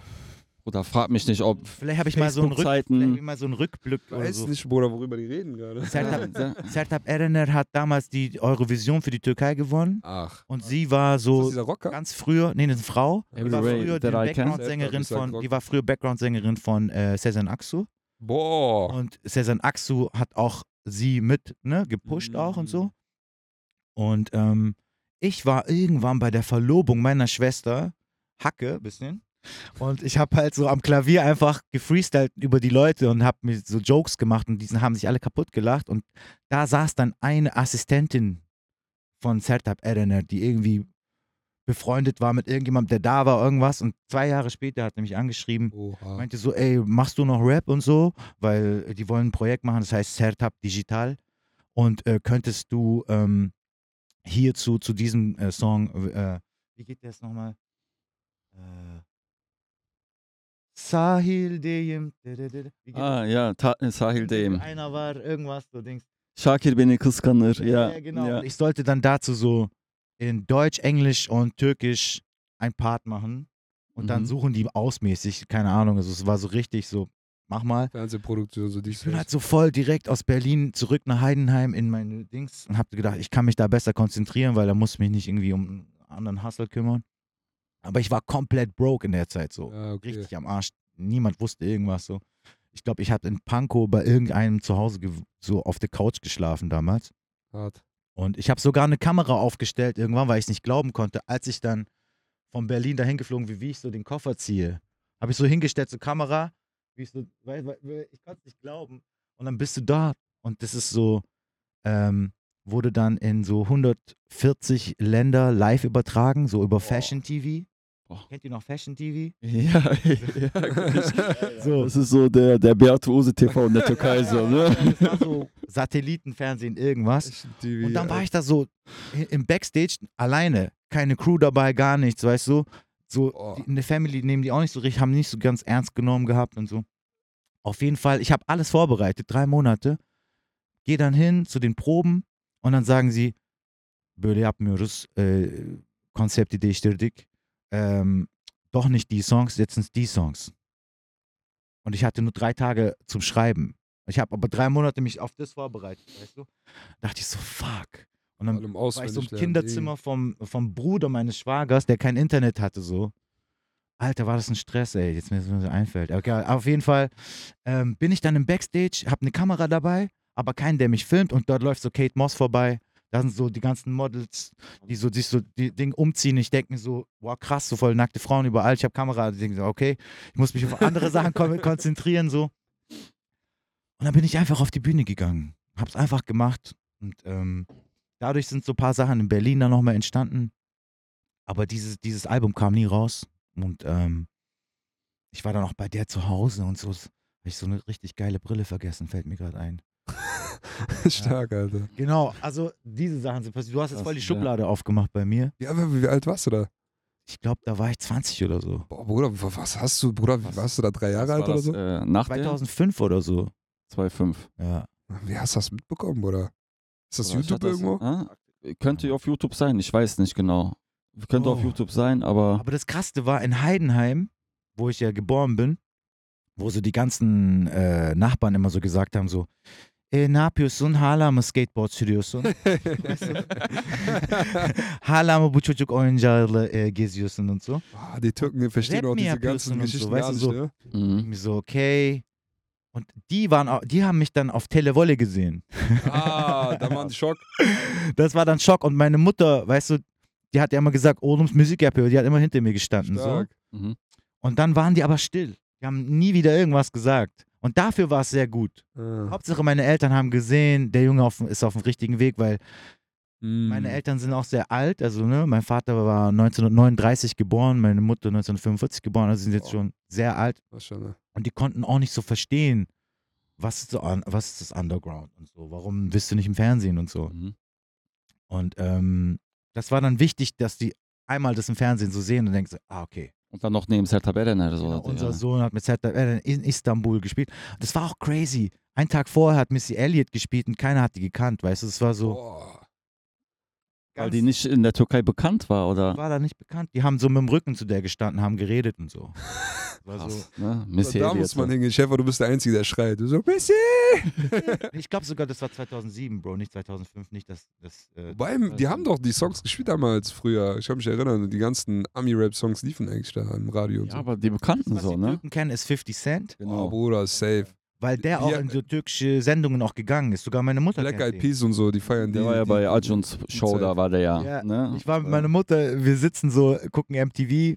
Bruder, frag mich nicht, ob vielleicht habe ich mal so einen Rück, Facebook-Zeiten- vielleicht hab ich mal so einen Rückblick Ich oder weiß so. nicht, Bruder, worüber die reden gerade. Sertab, Erener hat damals die Eurovision für die Türkei gewonnen Ach. und sie war so ganz früher, nee, das ist eine Frau, die war früher die. Background-Sängerin von, die war früher Background-Sängerin von äh, Sezen Aksu Boah. und Sezen Aksu hat auch sie mit ne, gepusht auch und so. Und ähm, ich war irgendwann bei der Verlobung meiner Schwester, Hacke, bisschen. Und ich habe halt so am Klavier einfach gefreestylt über die Leute und habe mir so Jokes gemacht und diesen haben sich alle kaputt gelacht. Und da saß dann eine Assistentin von Sertab Erener, die irgendwie befreundet war mit irgendjemandem, der da war, irgendwas. Und zwei Jahre später hat er mich angeschrieben, Oha. meinte so, ey, machst du noch Rap und so? Weil die wollen ein Projekt machen, das heißt Sertab Digital. Und äh, könntest du ähm, hierzu, zu diesem äh, Song, äh, wie geht der jetzt nochmal? Äh, Sahil Deyim. Ah ja, Ta Sahil der? Deyim. Einer war irgendwas, so Dings. Şakir beni kıskanır. Ja, genau. ja. Und ich sollte dann dazu so in Deutsch, Englisch und Türkisch ein Part machen. Und dann Mhm. suchen die ausmäßig, keine Ahnung. Also es war so richtig so, mach mal. Fernsehproduktion, so dies. Ich bin halt so voll direkt aus Berlin zurück nach Heidenheim in meine Dings und hab gedacht, ich kann mich da besser konzentrieren, weil da muss ich mich nicht irgendwie um einen anderen Hustle kümmern. Aber ich war komplett broke in der Zeit so. Ja, okay. Richtig am Arsch. Niemand wusste irgendwas so. Ich glaube, ich habe in Pankow bei irgendeinem zu Hause so auf der Couch geschlafen damals. Hart. Und ich habe sogar eine Kamera aufgestellt irgendwann, weil ich es nicht glauben konnte, als ich dann von Berlin dahin geflogen, wie, wie ich so den Koffer ziehe. Habe ich so hingestellt, so Kamera, wie ich so, weil, weil, weil ich konnte es nicht glauben. Und dann bist du da. Und das ist so, ähm, wurde dann in so 140 Länder live übertragen, so über Fashion TV. Boah. Kennt ihr noch Fashion TV? Ja, ja. So. Das ist so der, der Beate TV in der Türkei, so, ne? Das war so Satellitenfernsehen, irgendwas. Und dann war ich da so im Backstage alleine, keine Crew dabei, gar nichts, weißt du? So Boah. die, in der Family nehmen die auch nicht so richtig, haben nicht so ganz ernst genommen gehabt und so. Auf jeden Fall, ich habe alles vorbereitet, drei Monate. Gehe dann hin zu den Proben und dann sagen sie, böyle yapmıyoruz, äh, Konzepte değiştirdik. Ähm, doch nicht die Songs, jetzt sind die Songs. Und ich hatte nur drei Tage zum Schreiben. Ich habe aber drei Monate mich auf das vorbereitet, weißt du? dachte ich so, fuck. Und dann war ich so im Kinderzimmer vom, vom Bruder meines Schwagers, der kein Internet hatte, so. Alter, war das ein Stress, ey, jetzt mir so einfällt. Okay, auf jeden Fall ähm, bin ich dann im Backstage, habe eine Kamera dabei, aber keinen, der mich filmt und dort läuft so Kate Moss vorbei. Da sind so die ganzen Models, die so sich so die Ding umziehen. Ich denke mir so, wow, krass, so voll nackte Frauen überall. Ich habe Kamera, ich denke so, okay, ich muss mich auf andere Sachen kon konzentrieren, so. Und dann bin ich einfach auf die Bühne gegangen, hab's einfach gemacht und ähm, dadurch sind so ein paar Sachen in Berlin dann nochmal entstanden. Aber dieses, dieses Album kam nie raus. Und ähm, ich war dann auch bei der zu Hause und so. Habe ich so eine richtig geile Brille vergessen, fällt mir gerade ein. Stark, Alter. Genau, also diese Sachen sind passiert. Du hast jetzt voll die ja. Schublade aufgemacht bei mir. Ja, aber wie alt warst du da? Ich glaube, da war ich 20 oder so. Boah, Bruder, wa- was hast du, Bruder? Wie Was- warst du da drei Jahre alt oder das, so? Äh, nach der 2005 oder so. 2,5. Ja. Wie hast du das mitbekommen, Bruder? Ist das Oder YouTube das- irgendwo? Ah, könnte auf YouTube sein, ich weiß nicht genau. Könnte auf Oh. YouTube sein, aber Aber das Krasseste war in Heidenheim, wo ich ja geboren bin, wo so die ganzen äh, Nachbarn immer so gesagt haben, so, e, ne yapıyorsun? Hala mı skateboard sürüyorsun? Hala mı bu çocuk oyuncağıyla e, geziyorsun und so? Ah, die Türken verstehen Rap auch diese ganzen und so, Geschichten weißt gar du, nicht, so- ne? mhm. So, okay. Und die waren, die haben mich dann auf Televolle gesehen. Ah, da war ein Schock. Das war dann Schock. Und meine Mutter, weißt du, die hat ja immer gesagt, Odums Musik Apple, die hat immer hinter mir gestanden. So. Stark. Mhm. Und dann waren die aber still. Die haben nie wieder irgendwas gesagt. Und dafür war es sehr gut. Ah. Hauptsache, meine Eltern haben gesehen, der Junge auf, ist auf dem richtigen Weg, weil Mm. meine Eltern sind auch sehr alt. Also, ne, mein Vater war 1939 geboren, meine Mutter 1945 geboren, also sind jetzt Boah. schon sehr alt. Maschallah. Und die konnten auch nicht so verstehen, was ist, so, was ist das Underground und so. Warum bist du nicht im Fernsehen und so. Mhm. Und ähm, das war dann wichtig, dass die einmal das im Fernsehen so sehen und denken so, ah, okay. Und dann noch neben Serta Beren oder so. Genau, er, unser ja. Sohn hat mit ZDF in Istanbul gespielt. Das war auch crazy. Ein Tag vorher hat Missy Elliott gespielt und keiner hat die gekannt, weißt du, es war so. Boah. Weil die nicht in der Türkei bekannt war, oder? war da nicht bekannt. Die haben so mit dem Rücken zu der gestanden, haben geredet und so. War so. Ne? Missy da muss man so. hingehen. Schäfer, du bist der Einzige, der schreit. Du so, Messi! Ich glaube sogar, das war 2007, Bro, nicht 2005, nicht das. das äh, Wobei, die haben doch die Songs gespielt damals früher. Ich kann mich erinnern, die ganzen Ami-Rap-Songs liefen eigentlich da im Radio und Ja, so. aber die Bekannten Was so, die ne? Türken kennen, ist 50 Cent, Oh, Genau. Bruder, safe. Weil der auch Ja. in so türkische Sendungen auch gegangen ist. Sogar meine Mutter Black Eyed. Peas und so, die feiern die. Der war ja die, bei Ajuns Show, da war der ja. Ja, ne? Ich war mit meiner Mutter, wir sitzen so, gucken MTV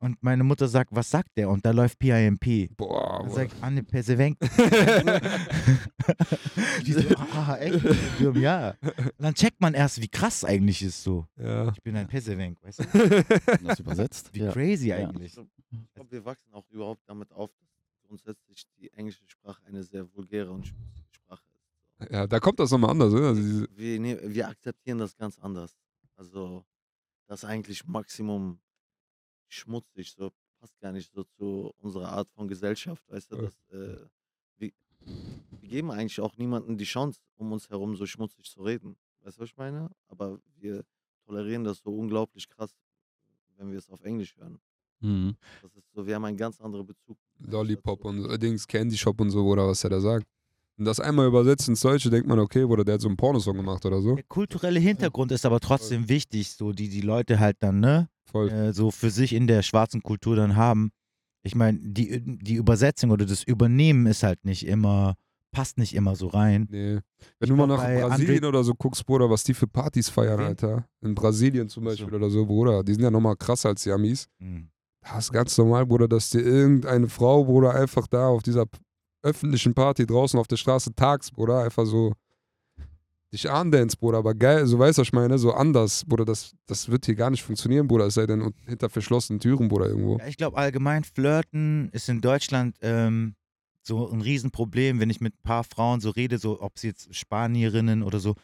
und meine Mutter sagt, was sagt der? Und da läuft PIMP. Boah, Dann ich, Anne Persevenk. Die so, ah, echt? Ja. Und dann checkt man erst, wie krass eigentlich ist so. ja. Ich bin ein Persevenk, weißt du? das übersetzt. Wie Ja. crazy Ja. eigentlich. Ich glaube, wir wachsen auch überhaupt damit auf, grundsätzlich die englische Sprache eine sehr vulgäre und schmutzige Sprache ist. ja, da kommt das nochmal anders. Ne? Also Wir, ne, wir akzeptieren das ganz anders. Also, das eigentlich Maximum schmutzig, so passt gar nicht so zu unserer Art von Gesellschaft, weißt du, Ja. dass, äh, wir, wir geben eigentlich auch niemandem die Chance, um uns herum so schmutzig zu reden. Weißt du, was ich meine? Aber wir tolerieren das so unglaublich krass, wenn wir es auf Englisch hören. Mhm. Das ist so, wir haben einen ganz anderen Bezug. Lollipop und so, Dings, Candy Shop und so, oder was er da sagt. Und das einmal übersetzt ins Deutsche, denkt man, okay, oder der hat so einen Pornosong gemacht oder so. Der kulturelle Hintergrund ist aber trotzdem wichtig, so die die Leute halt dann, ne, Voll. äh, so für sich in der schwarzen Kultur dann haben. Ich meine, die, die Übersetzung oder das Übernehmen ist halt nicht immer, passt nicht immer so rein. Nee. Wenn Ich du mal nach Brasilien Andre- oder so guckst, Bruder, was die für Partys feiern? Alter. In Brasilien zum Beispiel so. oder so, Bruder. Die sind ja nochmal krasser als die Amis. Hm. Das ist ganz normal, Bruder, dass dir irgendeine Frau, Bruder, einfach da auf dieser öffentlichen Party draußen auf der Straße tags, Bruder, einfach so dich andance, Bruder, aber geil, so weißt du, was ich meine, so anders, Bruder, das, das wird hier gar nicht funktionieren, Bruder, es sei denn hinter verschlossenen Türen, Bruder, irgendwo. Ja, ich glaube allgemein, Flirten ist in Deutschland ähm, so ein Riesenproblem, wenn ich mit ein paar Frauen so rede, so ob sie jetzt Spanierinnen oder so,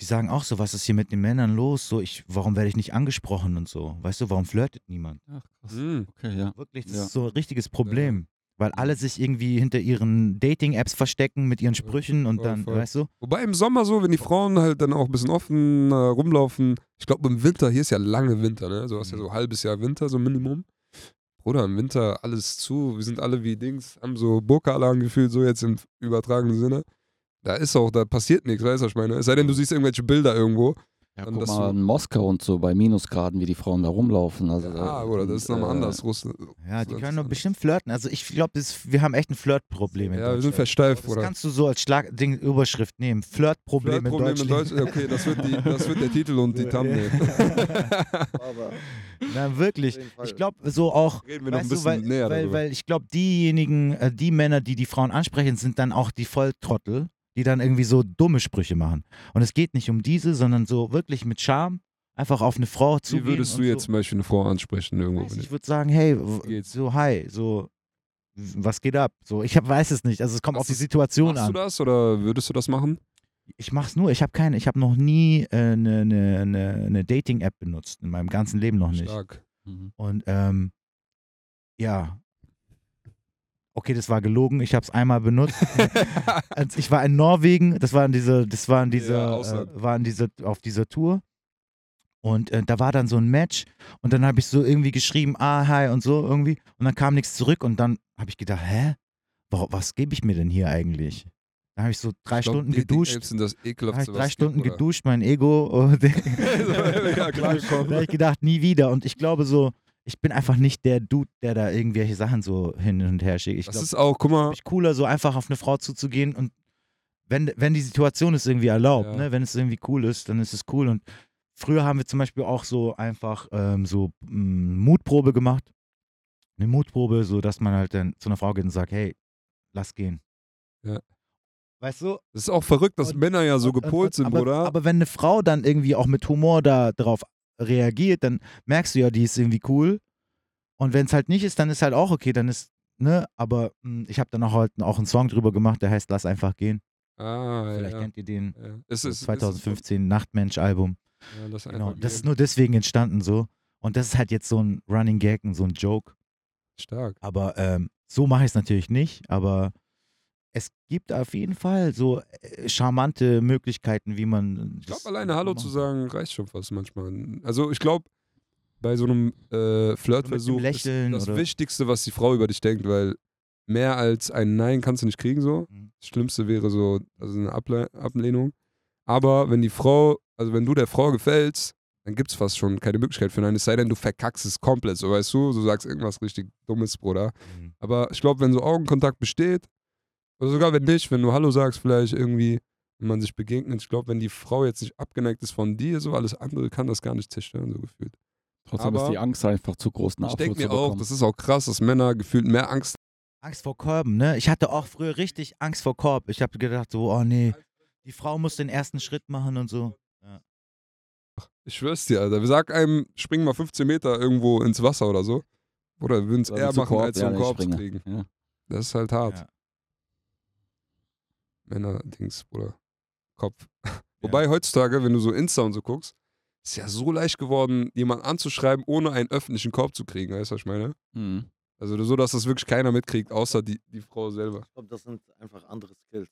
die sagen auch so, was ist hier mit den Männern los? So, ich, warum werde ich nicht angesprochen und so? Weißt du, warum flirtet niemand? Ach, krass. Hm. Okay, ja. Wirklich, das Ja. ist so ein richtiges Problem. Weil alle sich irgendwie hinter ihren Dating-Apps verstecken mit ihren Sprüchen und voll, dann, voll. weißt du? Wobei im Sommer so, wenn die Frauen halt dann auch ein bisschen offen äh, rumlaufen, ich glaube im Winter, hier ist ja lange Winter, ne? So hast ja Mhm. so ein halbes Jahr Winter, so Minimum. Bruder, im Winter alles zu, wir sind alle wie Dings, haben so Burka-Alarm gefühlt, so jetzt im übertragenen Sinne. Da ist auch, da passiert nichts, weißt du, was ich meine? Es sei denn, du siehst irgendwelche Bilder irgendwo. Ja, Dann guck das mal so- in Moskau und so bei Minusgraden, wie die Frauen da rumlaufen. Also, Ah, oder das ist nochmal äh, anders. Russland. Ja, die das können doch bestimmt flirten. Also ich glaube, wir haben echt ein Flirtproblem in Ja, wir sind Deutschland. versteift, Das Bruder. kannst du so als Schlag Ding Überschrift nehmen. Flirtproblem, Flirtproblem in Deutschland. Okay, das wird, die, das wird der Titel und die Ja, Thumbnail. Aber Na, wirklich. Ich glaube, so auch, Reden wir noch ein weißt du, bisschen weil, näher weil, darüber. weil ich glaube, diejenigen, äh, die Männer, die die Frauen ansprechen, sind dann auch die Volltrottel, die dann irgendwie so dumme Sprüche machen. Und es geht nicht um diese, sondern so wirklich mit Charme einfach auf eine Frau zugehen. Wie würdest du so. jetzt zum Beispiel eine Frau ansprechen irgendwo? Weiß, ich würde sagen, hey, so hi, so was geht ab? So, ich hab, weiß es nicht. Also es kommt Hast auf die Situation Machst an. du das oder würdest du das machen? Ich mach's nur. Ich habe keine, ich habe noch nie eine äh, ne, ne, ne, ne Dating-App benutzt in meinem ganzen Leben noch nicht. Stark. Mhm. Und ähm, ja. Okay, das war gelogen. Ich habe es einmal benutzt. Ich war in Norwegen. Das war in dieser, das war in Ja, äh, war in dieser, auf dieser Tour. Und äh, da war dann so ein Match und dann habe ich so irgendwie geschrieben, ah, hi und so irgendwie. Und dann kam nichts zurück und dann habe ich gedacht, hä? Warum, was gebe ich mir denn hier eigentlich? Da habe ich so drei Ich glaub, Stunden Dating geduscht. Apps sind das Da habe ich ekelhaftste, drei Stunden gibt, geduscht, mein Ego. Und ja, klar, da habe ich gedacht, nie wieder. Und ich glaube so, ich bin einfach nicht der Dude, der da irgendwelche Sachen so hin und her schickt. Ich Das glaube, ist auch, guck mal, ist cooler, so einfach auf eine Frau zuzugehen und wenn, wenn die Situation es irgendwie erlaubt, Ja. ne, wenn es irgendwie cool ist, dann ist es cool und früher haben wir zum Beispiel auch so einfach ähm, so mm, Mutprobe gemacht. Eine Mutprobe, so dass man halt dann zu einer Frau geht und sagt, hey, lass gehen. Ja. Weißt du? Das ist auch verrückt, dass Und- Männer ja so Und- und- gepolt sind, aber, Bruder. Aber wenn eine Frau dann irgendwie auch mit Humor da drauf reagiert, dann merkst du ja, die ist irgendwie cool. Und wenn es halt nicht ist, dann ist halt auch okay, dann ist, ne, aber mh, ich habe dann auch halt auch einen Song drüber gemacht, der heißt Lass einfach gehen. ah, Vielleicht ja. kennt ihr den. ja. Es So ist, 2015 Nachtmensch-Album. Ist, ja, das ist Genau. Das ist nur deswegen entstanden so. Und das ist halt jetzt so ein Running Gag und so ein Joke. stark. Aber ähm, so mache ich es natürlich nicht. Aber es gibt auf jeden Fall so äh, charmante Möglichkeiten, wie man. Ich glaube, alleine Hallo zu sagen, reicht schon fast manchmal. Also ich glaube, bei so einem äh, Flirtversuch ist das oder- Wichtigste, was die Frau über dich denkt, weil mehr als ein Nein kannst du nicht kriegen so. Mhm. Das Schlimmste wäre so also eine Able Ablehnung. Aber wenn die Frau, also wenn du der Frau gefällst, dann gibt es fast schon keine Möglichkeit für Nein, es sei denn, du verkackst es komplett, so weißt du, du sagst irgendwas richtig Dummes, Bruder. Mhm. Aber ich glaube, wenn so Augenkontakt besteht, oder sogar wenn nicht, wenn du Hallo sagst, vielleicht irgendwie, wenn man sich begegnet, ich glaube, wenn die Frau jetzt nicht abgeneigt ist von dir, so alles andere kann das gar nicht zerstören, so gefühlt. Trotzdem Aber- ist die Angst einfach zu groß, ich Nachwuchs denke mir auch, das ist auch krass, dass Männer gefühlt mehr Angst Angst vor Körben, ne? Ich hatte auch früher richtig Angst vor Korb. Ich habe gedacht, so, oh nee, die Frau muss den ersten Schritt machen und so. Ich schwör's dir, Alter. Wir sagen einem, spring mal 15 Meter irgendwo ins Wasser oder so. Oder wir würden es eher machen, Korb, als so ja, einen Korb zu kriegen. Ja. Das ist halt hart. Ja. Männer-Dings, Bruder. Kopf. Wobei heutzutage, wenn du so Insta und so guckst, ist ja so leicht geworden, jemanden anzuschreiben, ohne einen öffentlichen Korb zu kriegen. Weißt du, was ich meine? Mhm. Also so, dass das wirklich keiner mitkriegt, außer die, die Frau selber. Ich glaube, das sind einfach andere Skills.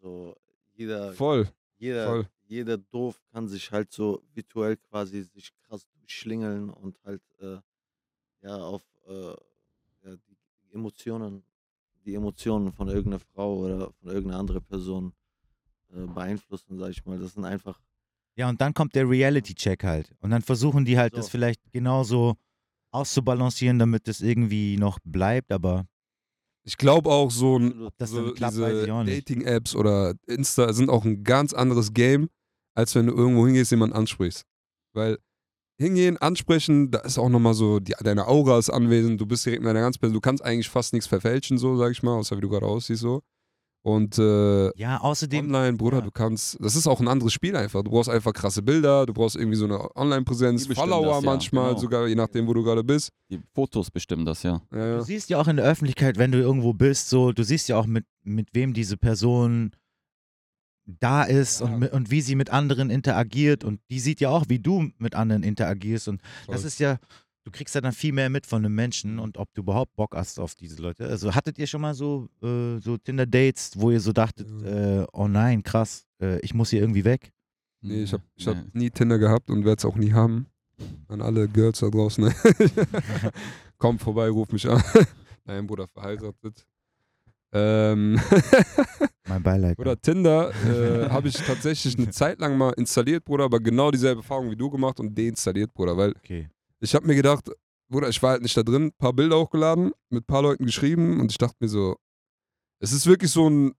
So, jeder, Voll. jeder, voll. jeder doof kann sich halt so virtuell quasi sich krass durchschlingeln und halt äh, ja auf äh, ja, die Emotionen, die Emotionen von irgendeiner Frau oder von irgendeiner anderen Person äh, beeinflussen, sag ich mal. Das sind einfach Ja, und dann kommt der Reality-Check halt. Und dann versuchen die halt, So. das vielleicht genauso auszubalancieren, damit es irgendwie noch bleibt, aber Ich glaube auch, so ein das so klappt, diese. Dating-Apps oder Insta sind auch ein ganz anderes Game, als wenn du irgendwo hingehst, jemanden ansprichst. Weil hingehen, ansprechen, da ist auch nochmal so, die, deine Aura ist anwesend, du bist direkt in deiner ganzen Person, du kannst eigentlich fast nichts verfälschen, so, sag ich mal, außer wie du gerade aussiehst, so. Und äh, Ja, außerdem, online, Bruder, ja. du kannst, das ist auch ein anderes Spiel einfach. Du brauchst einfach krasse Bilder, du brauchst irgendwie so eine Online-Präsenz, Follower das, ja, manchmal, genau. sogar, je nachdem, wo du gerade bist. Die Fotos bestimmen das, ja. Ja, ja. du siehst ja auch in der Öffentlichkeit, wenn du irgendwo bist, so, du siehst ja auch, mit, mit wem diese Person da ist Ja. und, und wie sie mit anderen interagiert und die sieht ja auch, wie du mit anderen interagierst und das Voll. ist ja, du kriegst ja dann viel mehr mit von einem Menschen und ob du überhaupt Bock hast auf diese Leute. Also hattet ihr schon mal so, äh, so Tinder-Dates, wo ihr so dachtet, äh, oh nein, krass, äh, ich muss hier irgendwie weg? Nee, ich habe ich Nee. hab nie Tinder gehabt und werde es auch nie haben. An alle Girls da draußen. ne? Komm vorbei, ruf mich an. Nein, Bruder, verheiratet. Ähm, Mein Beileid. Bruder, Tinder äh, habe ich tatsächlich eine Zeit lang mal installiert, Bruder, aber genau dieselbe Erfahrung wie du gemacht und deinstalliert, Bruder, weil Okay. ich habe mir gedacht, Bruder, ich war halt nicht da drin, ein paar Bilder hochgeladen, mit ein paar Leuten geschrieben und ich dachte mir so, es ist wirklich so ein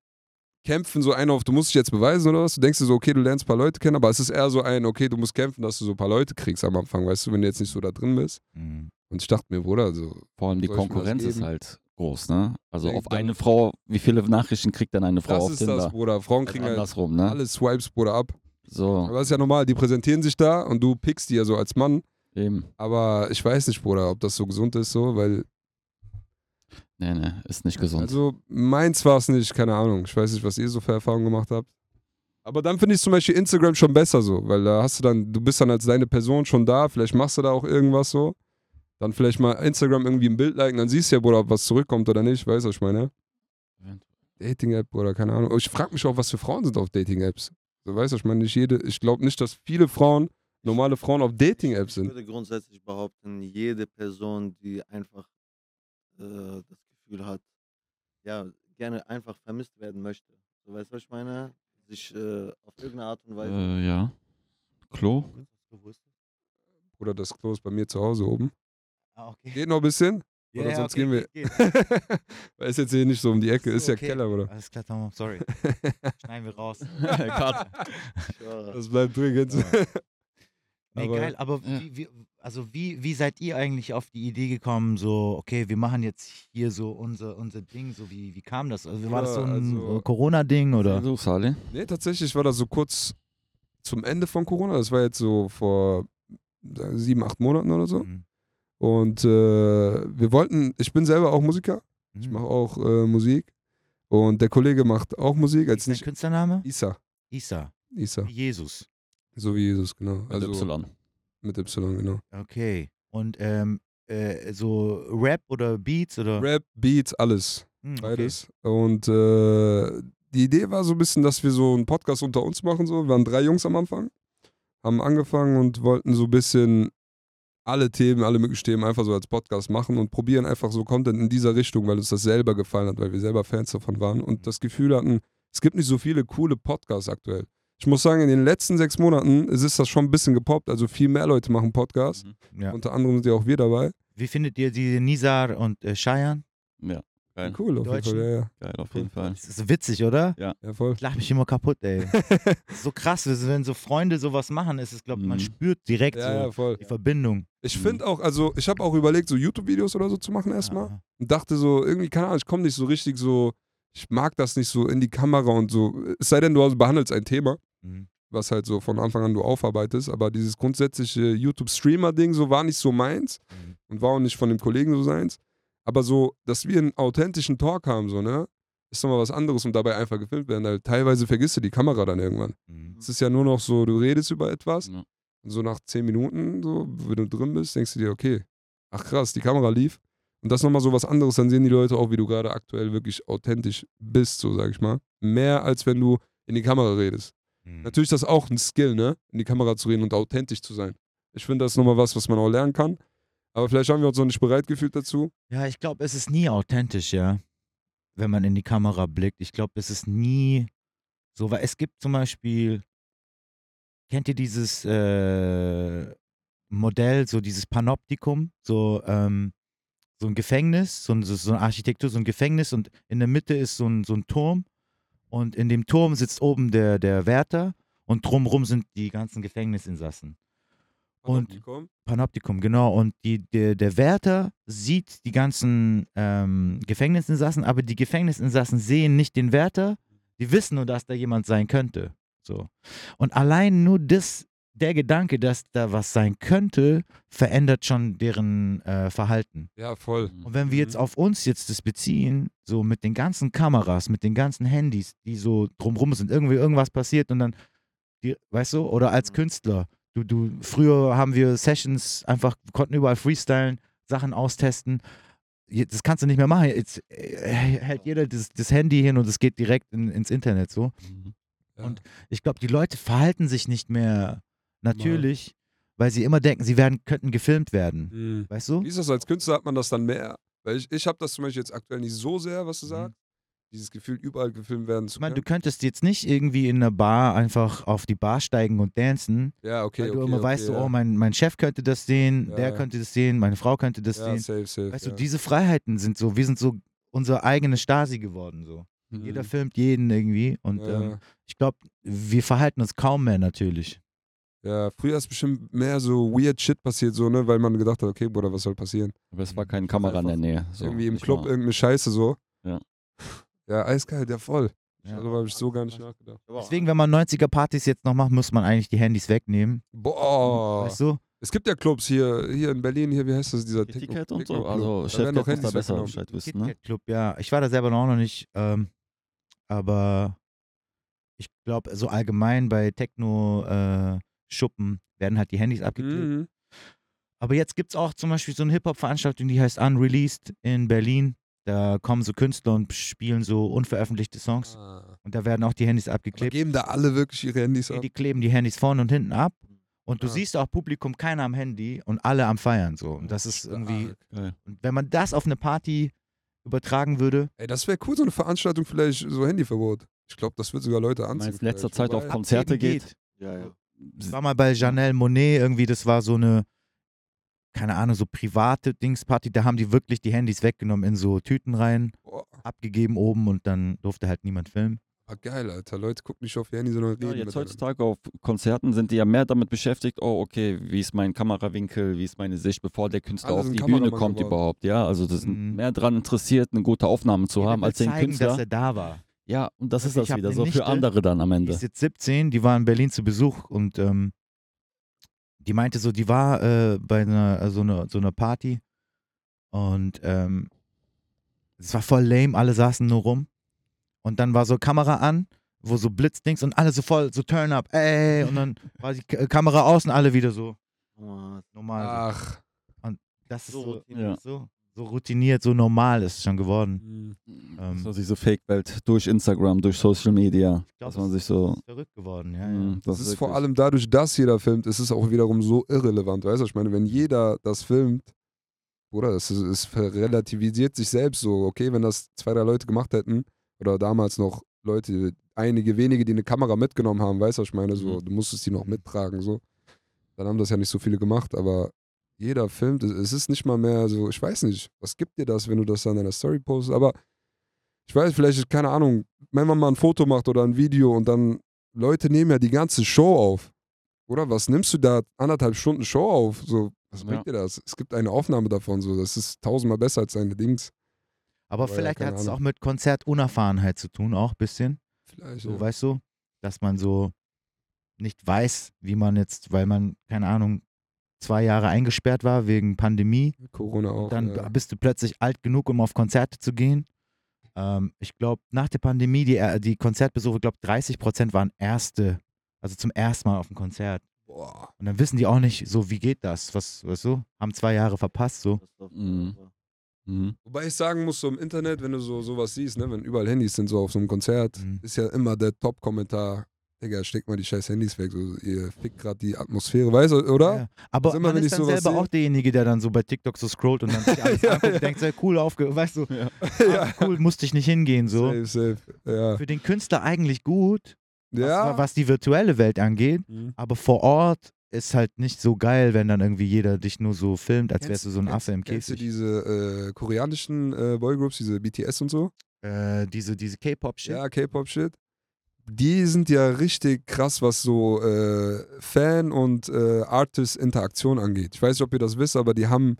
Kämpfen, so ein auf, du musst dich jetzt beweisen oder was? Du denkst dir so, okay, du lernst ein paar Leute kennen, aber es ist eher so ein, okay, du musst kämpfen, dass du so ein paar Leute kriegst am Anfang, weißt du, wenn du jetzt nicht so da drin bist. Mhm. Und ich dachte mir, Bruder, so, Vor allem die Konkurrenz ist halt groß, ne? Also Nee, auf dann- eine Frau, wie viele Nachrichten kriegt denn eine Frau das auf ist Tinder? das, Bruder. Frauen Also kriegen halt andersrum, ne? alle Swipes, Bruder, ab. So, Aber das ist ja normal, die präsentieren sich da und du pickst die ja so als Mann. eben. Aber ich weiß nicht, Bruder, ob das so gesund ist, so, weil Nee, nee, ist nicht gesund. Also meins war es nicht, keine Ahnung. Ich weiß nicht, was ihr so für Erfahrungen gemacht habt. Aber dann finde ich zum Beispiel Instagram schon besser so, weil da hast du dann, du bist dann als deine Person schon da, vielleicht machst du da auch irgendwas so. Dann vielleicht mal Instagram irgendwie ein Bild liken, dann siehst du ja, Bruder, ob was zurückkommt oder nicht, weißt du, was ich meine? Dating-App oder keine Ahnung. Ich frage mich auch, was für Frauen sind auf Dating-Apps. So, weißt du, ich meine, nicht jede, ich glaube nicht, dass viele Frauen, normale Frauen auf Dating-Apps Ich sind. würde grundsätzlich behaupten, jede Person, die einfach äh, das Gefühl hat, ja, gerne einfach vermisst werden möchte. So, weißt du, was ich meine? Sich äh, auf irgendeine Art und Weise. Äh, ja. Klo? Bruder, das Klo ist bei mir zu Hause oben. Ah, okay. Geht noch ein bisschen? Ja, Oder ja, sonst okay, gehen wir. geht, geht. Weil ist jetzt hier nicht so um die Ecke, ist ja Okay. Keller, Bruder. Alles klar, Tom, sorry. Schneiden wir raus. Das bleibt drin jetzt. Nee, Aber- geil, aber Ja. wie, wie, also wie, wie seid ihr eigentlich auf die Idee gekommen, so, okay, wir machen jetzt hier so unser, unser Ding, so wie, wie kam das? Also war das so Ja, ein also- äh, Corona-Ding oder? Du, Saleh? Nee, tatsächlich war das so kurz zum Ende von Corona. Das war jetzt so vor äh, sieben, acht Monaten oder so. Mhm. Und äh, wir wollten, ich bin selber auch Musiker. Ich Mhm. mache auch äh, Musik. Und der Kollege macht auch Musik, Wie als ist dein Künstlername? Isa. Isa. Isa. Wie Jesus. So wie Jesus, genau. Mit Also Y. mit Y, genau. Okay. Und ähm, äh, so Rap oder Beats oder? Rap, Beats, alles. Hm, okay. Beides. Und äh, die Idee war so ein bisschen, dass wir so einen Podcast unter uns machen. So. Wir waren drei Jungs am Anfang, haben angefangen und wollten so ein bisschen alle Themen, alle möglichen Themen einfach so als Podcast machen und probieren einfach so Content in dieser Richtung, weil uns das selber gefallen hat, weil wir selber Fans davon waren und das Gefühl hatten, es gibt nicht so viele coole Podcasts aktuell. Ich muss sagen, in den letzten sechs Monaten ist es das schon ein bisschen gepoppt. Also viel mehr Leute machen Podcasts. Mhm. Ja. Unter anderem sind ja auch wir dabei. Wie findet ihr die Nizar und äh, Cheyenne? Ja, geil. Cool, auf jeden? Fall. Ja, ja. Geil, auf jeden Fall. Das ist witzig, oder? ja voll. Ich lach mich immer kaputt, ey. So krass, wenn so Freunde sowas machen, ist es, glaube man Mhm. spürt direkt Ja, so ja, voll. die Verbindung. Ich Mhm. finde auch, also ich habe auch überlegt, so YouTube-Videos oder so zu machen erstmal. Ja. Und dachte so, irgendwie, keine Ahnung, ich komme nicht so richtig so, ich mag das nicht so in die Kamera und so. Es sei denn, du behandelst ein Thema, Mhm. was halt so von Anfang an du aufarbeitest, aber dieses grundsätzliche YouTube-Streamer-Ding so war nicht so meins Mhm. und war auch nicht von dem Kollegen so seins. Aber so, dass wir einen authentischen Talk haben, so, ne? Ist nochmal was anderes und dabei einfach gefilmt werden. Weil teilweise vergisst du die Kamera dann irgendwann. Mhm. Es ist ja nur noch so, du redest über etwas Ja. und so nach zehn Minuten, so, wenn du drin bist, denkst du dir, okay, ach krass, die Kamera lief. Und das ist nochmal so was anderes, dann sehen die Leute auch, wie du gerade aktuell wirklich authentisch bist, so sag ich mal. Mehr als wenn du in die Kamera redest. Mhm. Natürlich ist das auch ein Skill, ne? In die Kamera zu reden und authentisch zu sein. Ich finde, das ist nochmal was, was man auch lernen kann. Aber vielleicht haben wir uns noch nicht bereit gefühlt dazu. Ja, ich glaube, es ist nie authentisch, ja. Wenn man in die Kamera blickt. Ich glaube, es ist nie so, weil es gibt zum Beispiel, kennt ihr dieses äh, Modell, so dieses Panoptikum, so, ähm, so ein Gefängnis, so, ein, so eine Architektur, so ein Gefängnis und in der Mitte ist so ein, so ein Turm und in dem Turm sitzt oben der, der Wärter und drumrum sind die ganzen Gefängnisinsassen. Und- Komm. Panoptikum, genau. Und die, der, der Wärter sieht die ganzen ähm, Gefängnisinsassen, aber die Gefängnisinsassen sehen nicht den Wärter. Die wissen nur, dass da jemand sein könnte. So. Und allein nur das, der Gedanke, dass da was sein könnte, verändert schon deren äh, Verhalten. Ja, voll. Und wenn wir jetzt Mhm. auf uns jetzt das beziehen, so mit den ganzen Kameras, mit den ganzen Handys, die so drumrum sind, irgendwie irgendwas passiert und dann, die, weißt du, oder als Mhm. Künstler, du, du, früher haben wir Sessions einfach, konnten überall freestylen, Sachen austesten. Das kannst du nicht mehr machen. Jetzt äh, hält jeder das, das Handy hin und es geht direkt in, ins Internet so. Mhm. Ja. Und Ich glaube, die Leute verhalten sich nicht mehr natürlich, weil sie immer denken, sie werden, könnten gefilmt werden. Mhm. Weißt du? Wie ist das als Künstler? Hat man das dann mehr? Weil ich, ich habe das zum Beispiel jetzt aktuell nicht so sehr, was du Mhm. sagst. Dieses Gefühl, überall gefilmt werden zu Ich meine, du können. könntest jetzt nicht irgendwie in einer Bar einfach auf die Bar steigen und dancen, Ja, okay. weil du okay, immer okay, weißt, so, ja. oh, mein, mein Chef könnte das sehen, Ja, der ja. könnte das sehen, meine Frau könnte das ja, sehen. safe, safe. Weißt ja. du, diese Freiheiten sind so, wir sind so unsere eigene Stasi geworden. So. Mhm. Jeder filmt jeden irgendwie und ja, ähm, ich glaube, wir verhalten uns kaum mehr natürlich. ja, früher ist bestimmt mehr so weird Shit passiert, so, ne, weil man gedacht hat, okay, Bruder, was soll passieren? Aber es war keine Kamera in der Nähe. So, Irgendwie im nicht Club mal. irgendeine Scheiße so. Ja. Ja, eiskalt, ja voll. Ja. Darüber habe ich so gar nicht nachgedacht. Deswegen, wenn man 90er-Partys jetzt noch macht, muss man eigentlich die Handys wegnehmen. Boah. Weißt du? Es gibt ja Clubs hier, hier in Berlin, hier, wie heißt das, dieser Techno- Ticket und so. Also Chef werden doch muss da Handys besser. Bescheid wissen, ne? Club, ja. Ich war da selber noch nicht, ähm, aber ich glaube, so allgemein bei Techno-Schuppen werden halt die Handys abgeklebt. Mhm. Aber jetzt gibt es auch zum Beispiel so eine Hip-Hop-Veranstaltung, die heißt Unreleased in Berlin. Da kommen so Künstler und spielen so unveröffentlichte Songs. Ah. Und da werden auch die Handys Aber abgeklebt. geben da alle wirklich ihre Handys Nee, ab? Die kleben die Handys vorne und hinten ab. Und du Ah. siehst auch Publikum, keiner am Handy und alle am Feiern. So. Und das ist irgendwie. Und wenn man das auf eine Party übertragen würde, Ey, das wäre cool, so eine Veranstaltung vielleicht, so Handyverbot. Ich glaube, das wird sogar Leute anziehen. Meinst letzter vielleicht. Zeit auf Konzerte abgeben geht? Ja, ja. Ich war mal bei Janelle Monet, irgendwie, das war so eine, keine Ahnung, so private Dingsparty, da haben die wirklich die Handys weggenommen in so Tüten rein, Boah. abgegeben oben und dann durfte halt niemand filmen. Ah, geil, Alter. Leute gucken nicht auf ihr Handy, sondern reden Ja, jetzt heutzutage auf Konzerten sind die ja mehr damit beschäftigt, oh, okay, wie ist mein Kamerawinkel, wie ist meine Sicht, bevor der Künstler Alle auf die Bühne kommt geworden. überhaupt. Ja, also das sind Mhm. mehr daran interessiert, eine gute Aufnahme zu haben, Jeder will als den zeigen, Künstler. dass er da war. Ja, und das Also ist das wieder so für Nichte, andere dann am Die Ende. ist jetzt 17, die war in Berlin zu Besuch und ähm, die meinte so, die war äh, bei einer, äh, so, einer, so einer Party und ähm, es war voll lame, alle saßen nur rum und dann war so Kamera an, wo so Blitzdings und alle so voll, so turn up, ey, und dann war die K Kamera aus und alle wieder so normal. Ach. das ist so so, routiniert. so, so routiniert, so normal ist es schon geworden. Ähm, so diese Fake-Welt durch Instagram, durch Social Media, Ich glaub, dass man das sich so. ist verrückt geworden, ja, ja. Mm, Das ist wirklich- vor allem dadurch, dass jeder filmt, ist es auch wiederum so irrelevant. Weißt du, was ich meine, wenn jeder das filmt, oder es, ist- es relativisiert sich selbst so, okay, wenn das zwei, drei Leute gemacht hätten, oder damals noch Leute, einige wenige, die eine Kamera mitgenommen haben, weißt du, was ich meine, so, Mhm. du musstest die noch mittragen, so. Dann haben das ja nicht so viele gemacht, aber jeder filmt, es- ist nicht mal mehr so, ich weiß nicht, was gibt dir das, wenn du das an deiner Story postest, aber ich weiß, vielleicht, keine Ahnung, wenn man mal ein Foto macht oder ein Video und dann Leute nehmen ja die ganze Show auf. Oder was nimmst du da anderthalb Stunden Show auf? So, was Ja. bringt dir das? Es gibt eine Aufnahme davon, so, das ist tausendmal besser als deine Dings. Aber Aber ja, vielleicht keine hat es auch mit Konzertunerfahrenheit zu tun, auch ein bisschen. Vielleicht. So, ja. weißt du, dass man so nicht weiß, wie man jetzt, weil man, keine Ahnung, zwei Jahre eingesperrt war wegen Pandemie. Corona auch. dann ja. bist du plötzlich alt genug, um auf Konzerte zu gehen. Ähm, ich glaube, nach der Pandemie, die, äh, die Konzertbesuche, ich glaube, 30 Prozent waren erste, also zum ersten Mal auf dem Konzert. Boah. Und dann wissen die auch nicht, so, wie geht das? Was, weißt du? Haben zwei Jahre verpasst, so. Mhm. Mhm. Wobei ich sagen muss, so im Internet, wenn du so sowas siehst, ne, wenn überall Handys sind, so auf so einem Konzert, Mhm. ist ja immer der Top-Kommentar, Digga, steckt mal die scheiß Handys weg, so, ihr fickt gerade die Atmosphäre, weißt du, oder? Ja. Aber Also immer, man wenn ist ich dann selber sehe- auch derjenige, der dann so bei TikTok so scrollt und dann sich alles Ja, anguckt ja. und denkt, sehr cool aufge... Weißt du, Ja. ah, cool, musste ich nicht hingehen, so. Safe, safe. Ja. Für den Künstler eigentlich gut, ja. was, was die virtuelle Welt angeht, Mhm. aber vor Ort ist halt nicht so geil, wenn dann irgendwie jeder dich nur so filmt, als wärst du so ein Affe im Kennst du Käfig. diese äh, koreanischen äh, Boygroups, diese BTS und so? Äh, diese diese K-Pop-Shit. Ja, K-Pop-Shit. Die sind ja richtig krass, was so äh, Fan- und äh, Artist-Interaktion angeht. Ich weiß nicht, ob ihr das wisst, aber die haben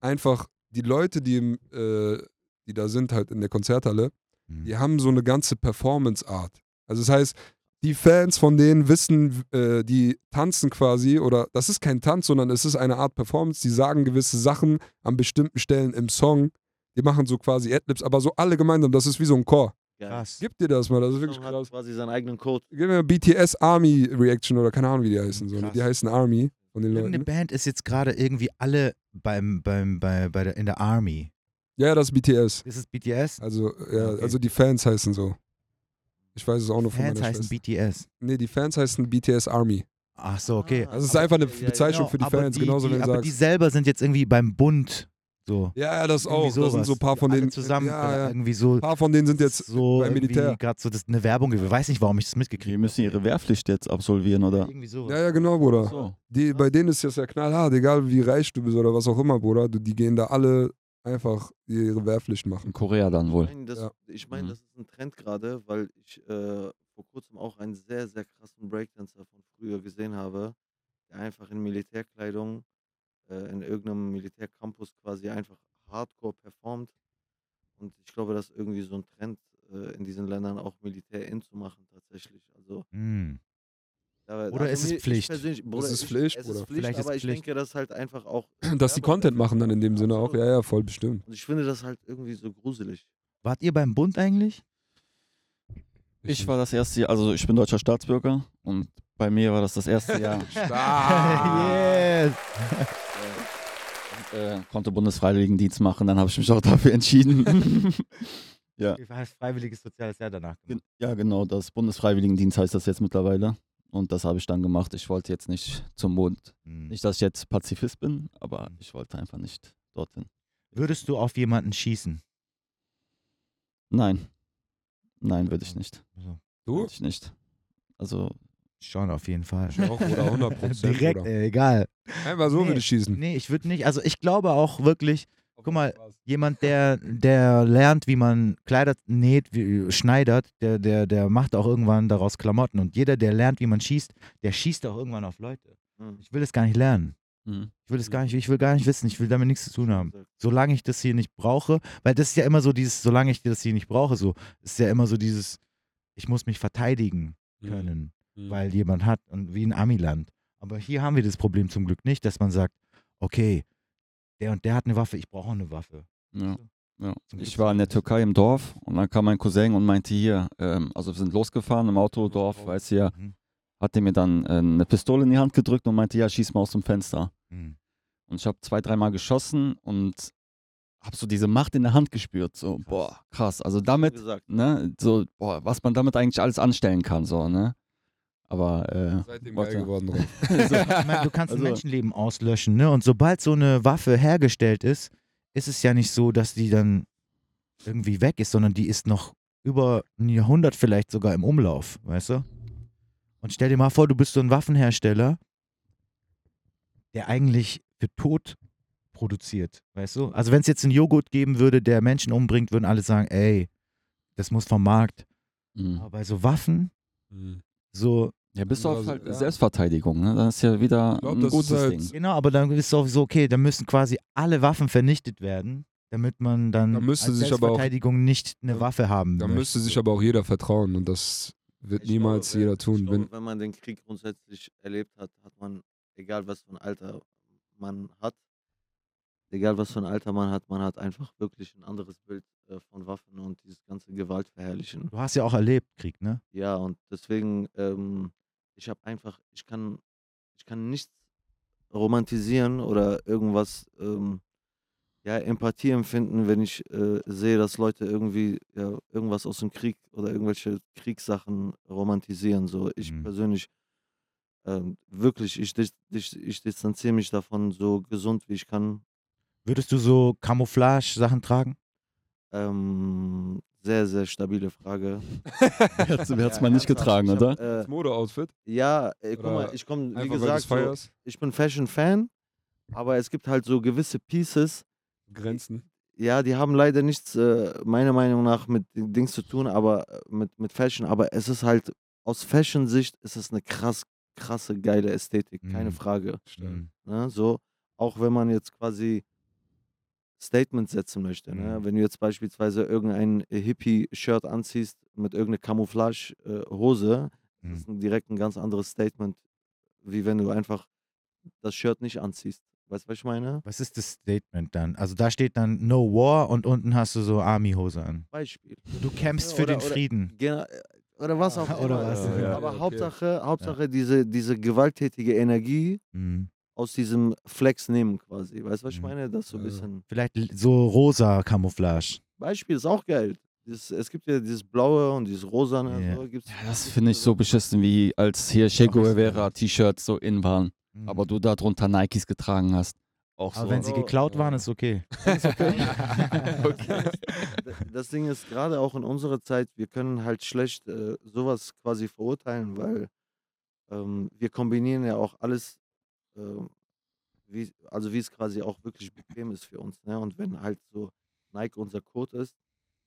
einfach die Leute, die, äh, die da sind, halt in der Konzerthalle, Mhm. die haben so eine ganze Performance-Art. Also das heißt, die Fans von denen wissen, äh, die tanzen quasi, oder das ist kein Tanz, sondern es ist eine Art Performance, die sagen gewisse Sachen an bestimmten Stellen im Song. Die machen so quasi Adlibs, aber so alle gemeinsam, das ist wie so ein Chor. Krass. Gib dir das mal, das ist wirklich hat krass. quasi seinen eigenen Code. Gib mir BTS Army Reaction oder keine Ahnung, wie die heißen. So. ne? Krass. Die heißen Army von den Irgendeine Leuten. Band ist jetzt gerade irgendwie alle beim, beim, bei, bei der, in der Army. Ja, das ist BTS. Ist es BTS? Also, ja, Okay. also die Fans heißen so. Ich weiß es auch nur von Fans meiner heißen Schwester. BTS. Nee, die Fans heißen BTS Army. Ach so, okay. Ah, Also es ist aber- einfach eine ja, ja, Bezeichnung Genau, für die aber Fans, die, genauso die, wie du Aber sagst. die selber sind jetzt irgendwie beim Bund. So. ja, ja, das Irgendwie auch. Das sind so ein paar von Alle denen. zusammen. ja, ja. Irgendwie so. Ein paar von denen sind jetzt so beim Militär. gerade so das eine Werbung. Ich weiß nicht, warum ich das mitgekriegt Die müssen ihre Wehrpflicht jetzt absolvieren, oder? Irgendwie so. Ja, ja, genau, Bruder. So. Die, bei denen ist das ja knallhart, egal wie reich du bist oder was auch immer, Bruder. Du, die gehen da alle einfach ihre Wehrpflicht machen. In Korea dann wohl. Ich meine, das, Ja. ich mein, Mhm. das ist ein Trend gerade, weil ich äh, vor kurzem auch einen sehr, sehr krassen Breakdancer von früher gesehen habe, der einfach in Militärkleidung äh, in irgendeinem Militärcampus quasi einfach hardcore performt. Und ich glaube, das ist irgendwie so ein Trend äh, in diesen Ländern auch Militär in zu machen tatsächlich. Also, Hm. da, Oder also ist es ich Pflicht? Bruder, ist ich- Pflicht, es Bruder. ist Pflicht, Vielleicht ist aber ich Pflicht. denke, das halt einfach auch. Dass die Content machen dann in dem Sinne auch. Ja, ja, voll bestimmt. Und ich finde das halt irgendwie so gruselig. Wart ihr beim Bund eigentlich? Ich war das erste Jahr, also ich bin deutscher Staatsbürger und bei mir war das das erste Jahr. yes. Äh, konnte Bundesfreiwilligendienst machen, dann habe ich mich auch dafür entschieden. Ja. Du hast freiwilliges soziales Jahr danach gemacht. Ja, genau, das Bundesfreiwilligendienst heißt das jetzt mittlerweile. Und das habe ich dann gemacht. Ich wollte jetzt nicht zum Mond. Hm. Nicht, dass ich jetzt Pazifist bin, aber ich wollte einfach nicht dorthin. Würdest du auf jemanden schießen? Nein. Nein, würde ich nicht. Du? Würde ich nicht. Also, schon auf jeden Fall. Ich auch, Bruder, 100 Prozent. Direkt, ey, egal. Einfach so Nee. würde ich schießen. Nee, ich würde nicht. Also ich glaube auch wirklich, Guck mal, jemand, der, der lernt, wie man Kleider näht, wie, schneidert, der, der, der macht auch irgendwann daraus Klamotten. Und jeder, der lernt, wie man schießt, der schießt auch irgendwann auf Leute. Mhm. Ich will es gar nicht lernen. Mhm. Ich will es gar nicht, ich will gar nicht wissen, ich will damit nichts zu tun haben. Solange ich das hier nicht brauche, weil das ist ja immer so dieses, solange ich das hier nicht brauche, so, ist ja immer so dieses, ich muss mich verteidigen können, Mhm. weil jemand hat und wie in Amiland. Aber hier haben wir das Problem zum Glück nicht, dass man sagt, okay, der und der hat eine Waffe, ich brauche auch eine Waffe. Ja. Ja. Ich war in der Türkei im Dorf und dann kam mein Cousin und meinte hier, ähm, also wir sind losgefahren im Autodorf, weiß hier, Mhm. hat er mir dann äh, eine Pistole in die Hand gedrückt und meinte, ja, schieß mal aus dem Fenster. Mhm. Und ich habe zwei, dreimal geschossen und habe so diese Macht in der Hand gespürt. So, boah, krass. Also damit, ne, so, boah, was man damit eigentlich alles anstellen kann, so, ne? Aber, äh, Seitdem geil geworden drauf. Ich meine, du kannst ein Also- Menschenleben auslöschen, ne? Und sobald so eine Waffe hergestellt ist, ist es ja nicht so, dass die dann irgendwie weg ist, sondern die ist noch über ein Jahrhundert vielleicht sogar im Umlauf, weißt du? Und stell dir mal vor, du bist so ein Waffenhersteller, der eigentlich für Tod produziert, weißt du? Also wenn es jetzt einen Joghurt geben würde, der Menschen umbringt, würden alle sagen, ey, das muss vom Markt. mh. Aber bei so Waffen, Mhm. so, ja, bis auf Also, halt ja. Selbstverteidigung, ne? Das ist ja wieder glaub, ein gutes halt- Ding. Genau, aber dann ist es auch so, okay, dann müssen quasi alle Waffen vernichtet werden, damit man dann Da müsste als sich aber auch- Selbstverteidigung nicht eine Waffe haben Da möchte. müsste sich aber auch jeder vertrauen und das wird Ich niemals glaube, jeder tun. Ich Wenn, glaube, wenn man den Krieg grundsätzlich erlebt hat, hat man, egal was für ein Alter man hat, egal was für ein Alter man hat, man hat einfach wirklich ein anderes Bild äh, von Waffen und dieses ganze Gewaltverherrlichen. Du hast ja auch erlebt, Krieg, ne? Ja, und deswegen, ähm, ich habe einfach, ich kann, ich kann nichts romantisieren oder irgendwas, ähm, ja, Empathie empfinden, wenn ich äh, sehe, dass Leute irgendwie ja, irgendwas aus dem Krieg oder irgendwelche Kriegssachen romantisieren. So, ich Mhm. persönlich, ähm, wirklich, ich, dis- ich, ich distanziere mich davon so gesund wie ich kann. Würdest du so Camouflage-Sachen tragen? Ähm, sehr, sehr stabile Frage. Jetzt wird's mal nicht getragen, hab, oder? Äh, das Modeoutfit, ja, äh, guck Oder mal, ich komme, wie es gesagt, so, ich bin Fashion-Fan, aber es gibt halt so gewisse Pieces, Grenzen. ja, die haben leider nichts, äh, meiner Meinung nach, mit Dings zu tun, aber äh, mit, mit Fashion, aber es ist halt, aus Fashion-Sicht ist es eine krass, krasse, geile Ästhetik, keine Mhm. Frage. Stark. Mhm. Ne? So, auch wenn man jetzt quasi Statements setzen möchte. Ne? Mhm. Wenn du jetzt beispielsweise irgendein Hippie-Shirt anziehst mit irgendeiner Camouflage-Hose, Mhm. ist direkt ein ganz anderes Statement, wie wenn du einfach das Shirt nicht anziehst. Weißt du, was ich meine? Was ist das Statement dann? Also da steht dann No War und unten hast du so Army-Hose an. Beispiel. Du kämpfst Ja, für oder- den oder- Frieden. Ge- Oder was auch Oder immer. was, ja. Aber Ja, okay. Hauptsache, Hauptsache diese, diese gewalttätige Energie Mhm. Aus diesem Flex nehmen quasi. Weißt du, was ich Mhm. meine? Das so ein bisschen. Vielleicht so rosa Camouflage. Beispiel ist auch geil. Dieses, es gibt ja dieses blaue und dieses rosane. Ja. So, gibt's, Ja, das finde ich so beschissen, wie als hier Che Guevara T-Shirts so in waren, Mhm. aber du da drunter Nikes getragen hast. Auch Aber so. wenn sie Oh, geklaut ja. waren, ist okay. okay. D- Das Ding ist gerade auch in unserer Zeit, wir können halt schlecht äh, sowas quasi verurteilen, weil ähm, wir kombinieren ja auch alles, ähm, wie, also wie es quasi auch wirklich bequem ist für uns. Ne? Und wenn halt so Nike unser Code ist,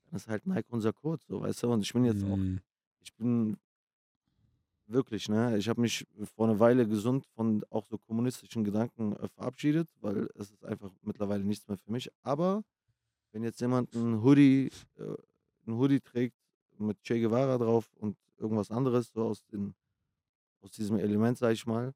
dann ist halt Nike unser Code, so weißt du. Und ich bin jetzt auch, Mhm. ich bin wirklich, ne, ich habe mich vor einer Weile gesund von auch so kommunistischen Gedanken äh, verabschiedet, weil es ist einfach mittlerweile nichts mehr für mich. Aber wenn jetzt jemand ein Hoodie, äh, ein Hoodie trägt mit Che Guevara drauf und irgendwas anderes, so aus, den, aus diesem Element, sag ich mal,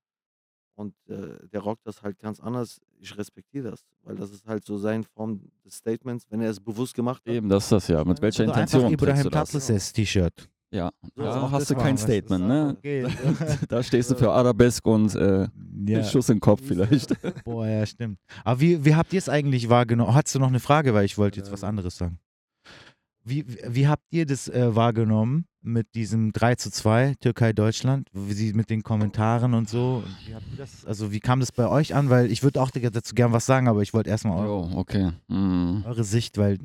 und äh, der rockt das halt ganz anders, ich respektiere das, weil das ist halt so seine Form des Statements, wenn er es bewusst gemacht hat. Eben, das ist das ja. Mit welcher Oder einfach Intention Ibrahim du das? Tatlises T-Shirt. Ja, So, da auch hast du kein was. Statement, ne? Okay. Da stehst du für Arabesk und äh, ja. Schuss im Kopf vielleicht. Boah, ja, stimmt. Aber wie, wie habt ihr es eigentlich wahrgenommen? Hast du noch eine Frage, weil ich wollte jetzt was Ähm. anderes sagen. Wie, wie habt ihr das äh, wahrgenommen mit diesem 3 zu 2 Türkei-Deutschland? Wie sie mit den Kommentaren und so? Wie habt ihr das, also wie kam das bei euch an? Weil ich würde auch dazu gern was sagen, aber ich wollte erstmal eure, Oh, okay. Mhm. eure Sicht, weil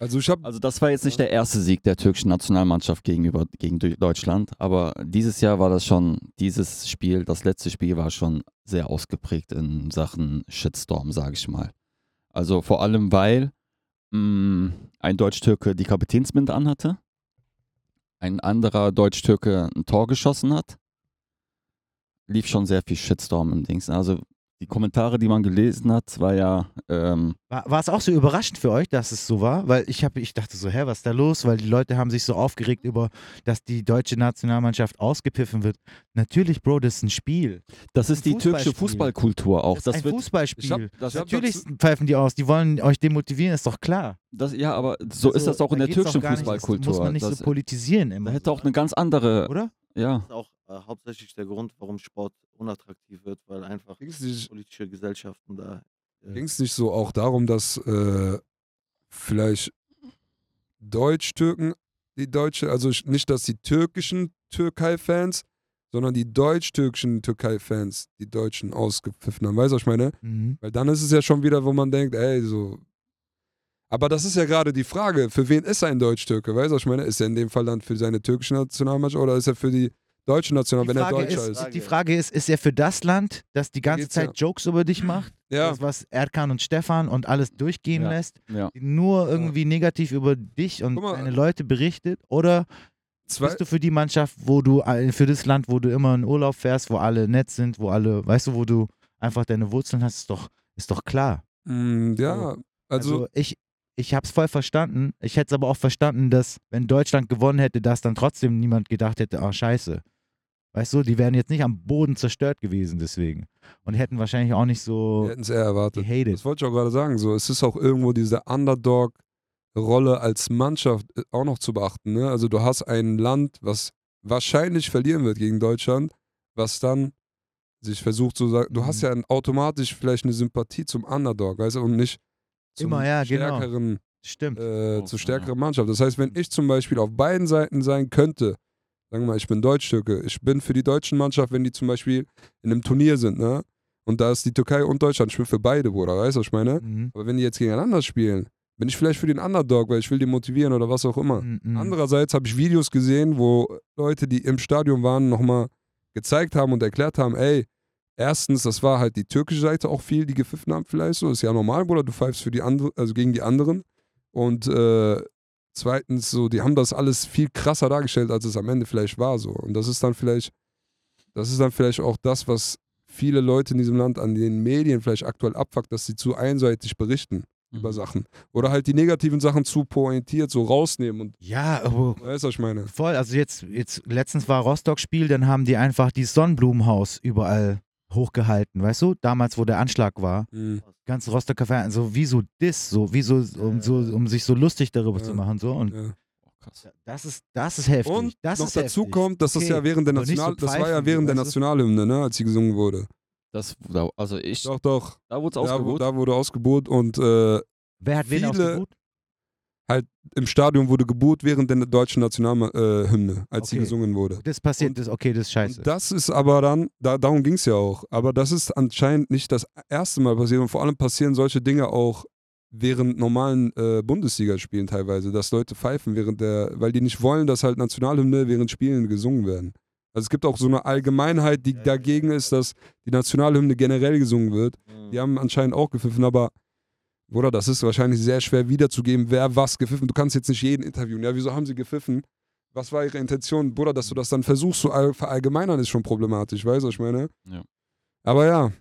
Also ich habe Also das war jetzt nicht der erste Sieg der türkischen Nationalmannschaft gegenüber gegen Deu- Deutschland, aber dieses Jahr war das schon, dieses Spiel, das letzte Spiel war schon sehr ausgeprägt in Sachen Shitstorm, sage ich mal. Also vor allem, weil mh, ein Deutsch-Türke die Kapitänsbinde anhatte, ein anderer Deutsch-Türke ein Tor geschossen hat. Lief schon sehr viel Shitstorm im Dings. Also die Kommentare, die man gelesen hat, war ja ähm, War, war es auch so überraschend für euch, dass es so war? Weil ich, hab, ich dachte so, hä, was ist da los? Weil die Leute haben sich so aufgeregt über, dass die deutsche Nationalmannschaft ausgepfiffen wird. Natürlich, Bro, das ist ein Spiel. Das ist Ein die türkische. Fußballkultur auch. Das, Das, ist ein wird, Fußballspiel. Hab- das, Natürlich dazu- pfeifen die aus. Die wollen euch demotivieren, ist doch klar. das, ja, aber so ist Also, das auch in da der türkischen nicht- das Fußballkultur. muss man nicht das, so politisieren immer. da hätte auch eine ganz andere, oder? ja. Das ist auch äh, hauptsächlich der Grund, warum Sport unattraktiv wird, weil einfach Ging es nicht, politische Gesellschaften da. äh, ging's nicht so auch darum, dass äh, vielleicht Deutsch-Türken, die deutsche, also sch- nicht, dass die türkischen Türkei-Fans, sondern die deutsch-türkischen Türkei-Fans die Deutschen ausgepfiffen haben. Weißt du, was ich meine? Mhm. Weil dann ist es ja schon wieder, wo man denkt, ey, so. Aber das ist ja gerade die Frage, für wen ist ein Deutsch-Türke? Weißt du, was ich meine? Ist er in dem Fall dann für seine türkische Nationalmannschaft oder ist er für die deutsche National, Die wenn er Frage, Deutscher ist? ist, die Frage ist, ist er für das Land, das die ganze geht's ja. Zeit Jokes über dich macht? Ja, Das, was Erkan und Stefan und alles durchgehen Ja. lässt? nur irgendwie negativ über dich und mal, deine Leute berichtet? Oder zwei, bist du für die Mannschaft, wo du, äh, für das Land, wo du immer in Urlaub fährst, wo alle nett sind, wo alle, weißt du, wo du einfach deine Wurzeln hast, ist doch, ist doch klar. Mm, ja, also, Also, ich, ich habe es voll verstanden. Ich hätte es aber auch verstanden, dass wenn Deutschland gewonnen hätte, dass dann trotzdem niemand gedacht hätte, ah scheiße. Weißt du, die wären jetzt nicht am Boden zerstört gewesen deswegen. Und hätten wahrscheinlich auch nicht so hätten es eher erwartet. gehatet. Das wollte ich auch gerade sagen. So, es ist auch irgendwo diese Underdog-Rolle als Mannschaft äh, auch noch zu beachten. Ne? Also du hast ein Land, was wahrscheinlich verlieren wird gegen Deutschland, was dann sich versucht zu sagen, du hast Mhm. ja automatisch vielleicht eine Sympathie zum Underdog, weißt du, und nicht zum Immer, ja, genau. stärkeren, Stimmt. äh, Oh, zur ja. stärkeren Mannschaft. Das heißt, wenn ich zum Beispiel auf beiden Seiten sein könnte, sagen wir mal, ich bin Deutsch-Türke, ich bin für die deutschen Mannschaft, wenn die zum Beispiel in einem Turnier sind, ne? Und da ist die Türkei und Deutschland, ich bin für beide, Bruder, weißt du, was ich meine? Mhm. Aber wenn die jetzt gegeneinander spielen, bin ich vielleicht für den Underdog, weil ich will die motivieren oder was auch immer. Mhm. Andererseits habe ich Videos gesehen, wo Leute, die im Stadion waren, nochmal gezeigt haben und erklärt haben, ey, erstens, das war halt die türkische Seite auch viel, die gepfiffen haben vielleicht so, ist ja normal, Bruder, du pfeifst für die andere, also gegen die anderen. Und äh, zweitens, so, die haben das alles viel krasser dargestellt, als es am Ende vielleicht war so. Und das ist dann vielleicht, das ist dann vielleicht auch das, was viele Leute in diesem Land an den Medien vielleicht aktuell abfuckt, dass sie zu einseitig berichten über Mhm. Sachen. Oder halt die negativen Sachen zu pointiert so rausnehmen und Ja, aber weißt du, was ich meine? voll. Also jetzt, jetzt letztens war Rostock-Spiel, dann haben die einfach dieses Sonnenblumenhaus überall hochgehalten, weißt du? Damals, wo der Anschlag war. Mhm. Ganz Rostocker Fernsehen, so wie so Diss, so wie so, um, so, um sich so lustig darüber Ja. zu machen. So. Und Ja. Oh, krass. das ist, das ist heftig. Und das noch ist dazu heftig. kommt, dass das Okay, ja während der nicht so National, das war ja pfeifen, während der? Nationalhymne, ne, als sie gesungen wurde. Das, da- also ich, Doch, doch. da wurde es Da, ausgebucht. da wurde ausgebucht und äh, Wer hat wen viele- ausgebucht? im Stadion wurde geboot während der deutschen Nationalhymne, als sie Okay. gesungen wurde. Das passiert, Und- das, okay, das ist scheiße. Das ist aber dann, da, darum ging es ja auch, aber das ist anscheinend nicht das erste Mal passiert und vor allem passieren solche Dinge auch während normalen äh, Bundesligaspielen teilweise, dass Leute pfeifen während der, weil die nicht wollen, dass halt Nationalhymne während Spielen gesungen werden. Also es gibt auch so eine Allgemeinheit, die dagegen ja. ist, dass die Nationalhymne generell gesungen wird. Mhm. Die haben anscheinend auch gepfiffen, aber Bruder, das ist wahrscheinlich sehr schwer wiederzugeben, wer was gepfiffen. Du kannst jetzt nicht jeden interviewen. Ja, wieso haben sie gepfiffen? Was war ihre Intention? Bruder, dass du das dann versuchst zu all- verallgemeinern, ist schon problematisch, weißt du, was ich meine? Ja. Aber ja,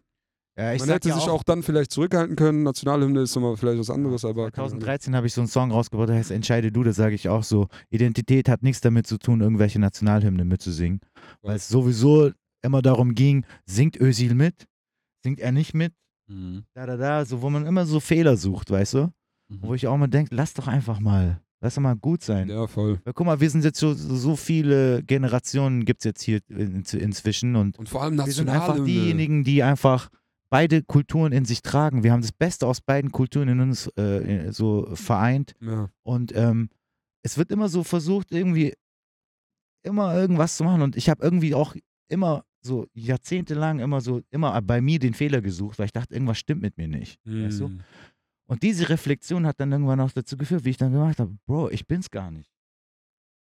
ja, ich man hätte ja sich auch dann vielleicht zurückhalten können. Nationalhymne ist nochmal vielleicht was anderes, aber. keine Ahnung. 2013 habe ich so einen Song rausgebracht, der heißt Entscheide du, das sage ich auch so. Identität hat nichts damit zu tun, irgendwelche Nationalhymnen mitzusingen. Weil es sowieso immer darum ging, singt Özil mit? Singt er nicht mit? Mhm. Da, da, da, so, wo man immer so Fehler sucht, weißt du? Mhm. Wo ich auch mal denke, lass doch einfach mal, lass doch mal gut sein. Ja, voll. Weil, guck mal, wir sind jetzt so, so viele Generationen gibt es jetzt hier in, inzwischen und Und vor allem wir sind einfach diejenigen, die einfach beide Kulturen in sich tragen. Wir haben das Beste aus beiden Kulturen in uns äh, so vereint. Ja. Und ähm, es wird immer so versucht, irgendwie immer irgendwas zu machen. Und ich habe irgendwie auch immer so jahrzehntelang immer so, immer bei mir den Fehler gesucht, weil ich dachte, irgendwas stimmt mit mir nicht. Weißt du? Mm. Und diese Reflexion hat dann irgendwann auch dazu geführt, wie ich dann gemacht habe, Bro, ich bin's gar nicht.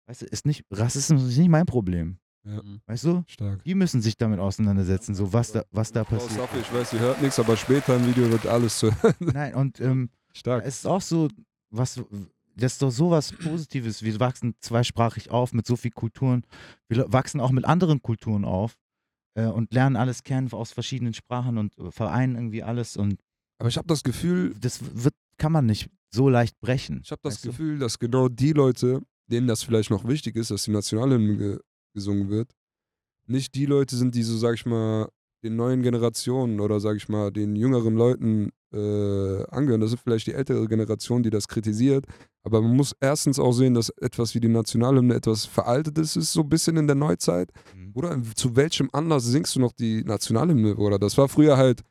Weißt du, ist nicht, Rassismus ist nicht mein Problem. Ja. Mhm. Weißt du? Stark. Die müssen sich damit auseinandersetzen, so was da, was da Frau passiert. Safi, ich weiß, sie hört nichts, aber später im Video wird alles zu Nein, und ähm, Stark. es ist auch so, was, das ist doch sowas Positives. Wir wachsen zweisprachig auf mit so vielen Kulturen. Wir wachsen auch mit anderen Kulturen auf äh, und lernen alles kennen aus verschiedenen Sprachen und äh, vereinen irgendwie alles. Und Aber ich habe das Gefühl, das wird, kann man nicht so leicht brechen. ich habe das weißt du? Gefühl, dass genau die Leute, denen das vielleicht noch wichtig ist, dass die Nationalhymne ge gesungen wird, nicht die Leute sind, die so, sag ich mal, den neuen Generationen oder sag ich mal, den jüngeren Leuten äh, angehören. Das ist vielleicht die ältere Generation, die das kritisiert. Aber man muss erstens auch sehen, dass etwas wie die Nationalhymne etwas Veraltetes ist, so ein bisschen in der Neuzeit. Mhm. Oder zu welchem Anlass singst du noch die Nationalhymne? Oder das war früher halt,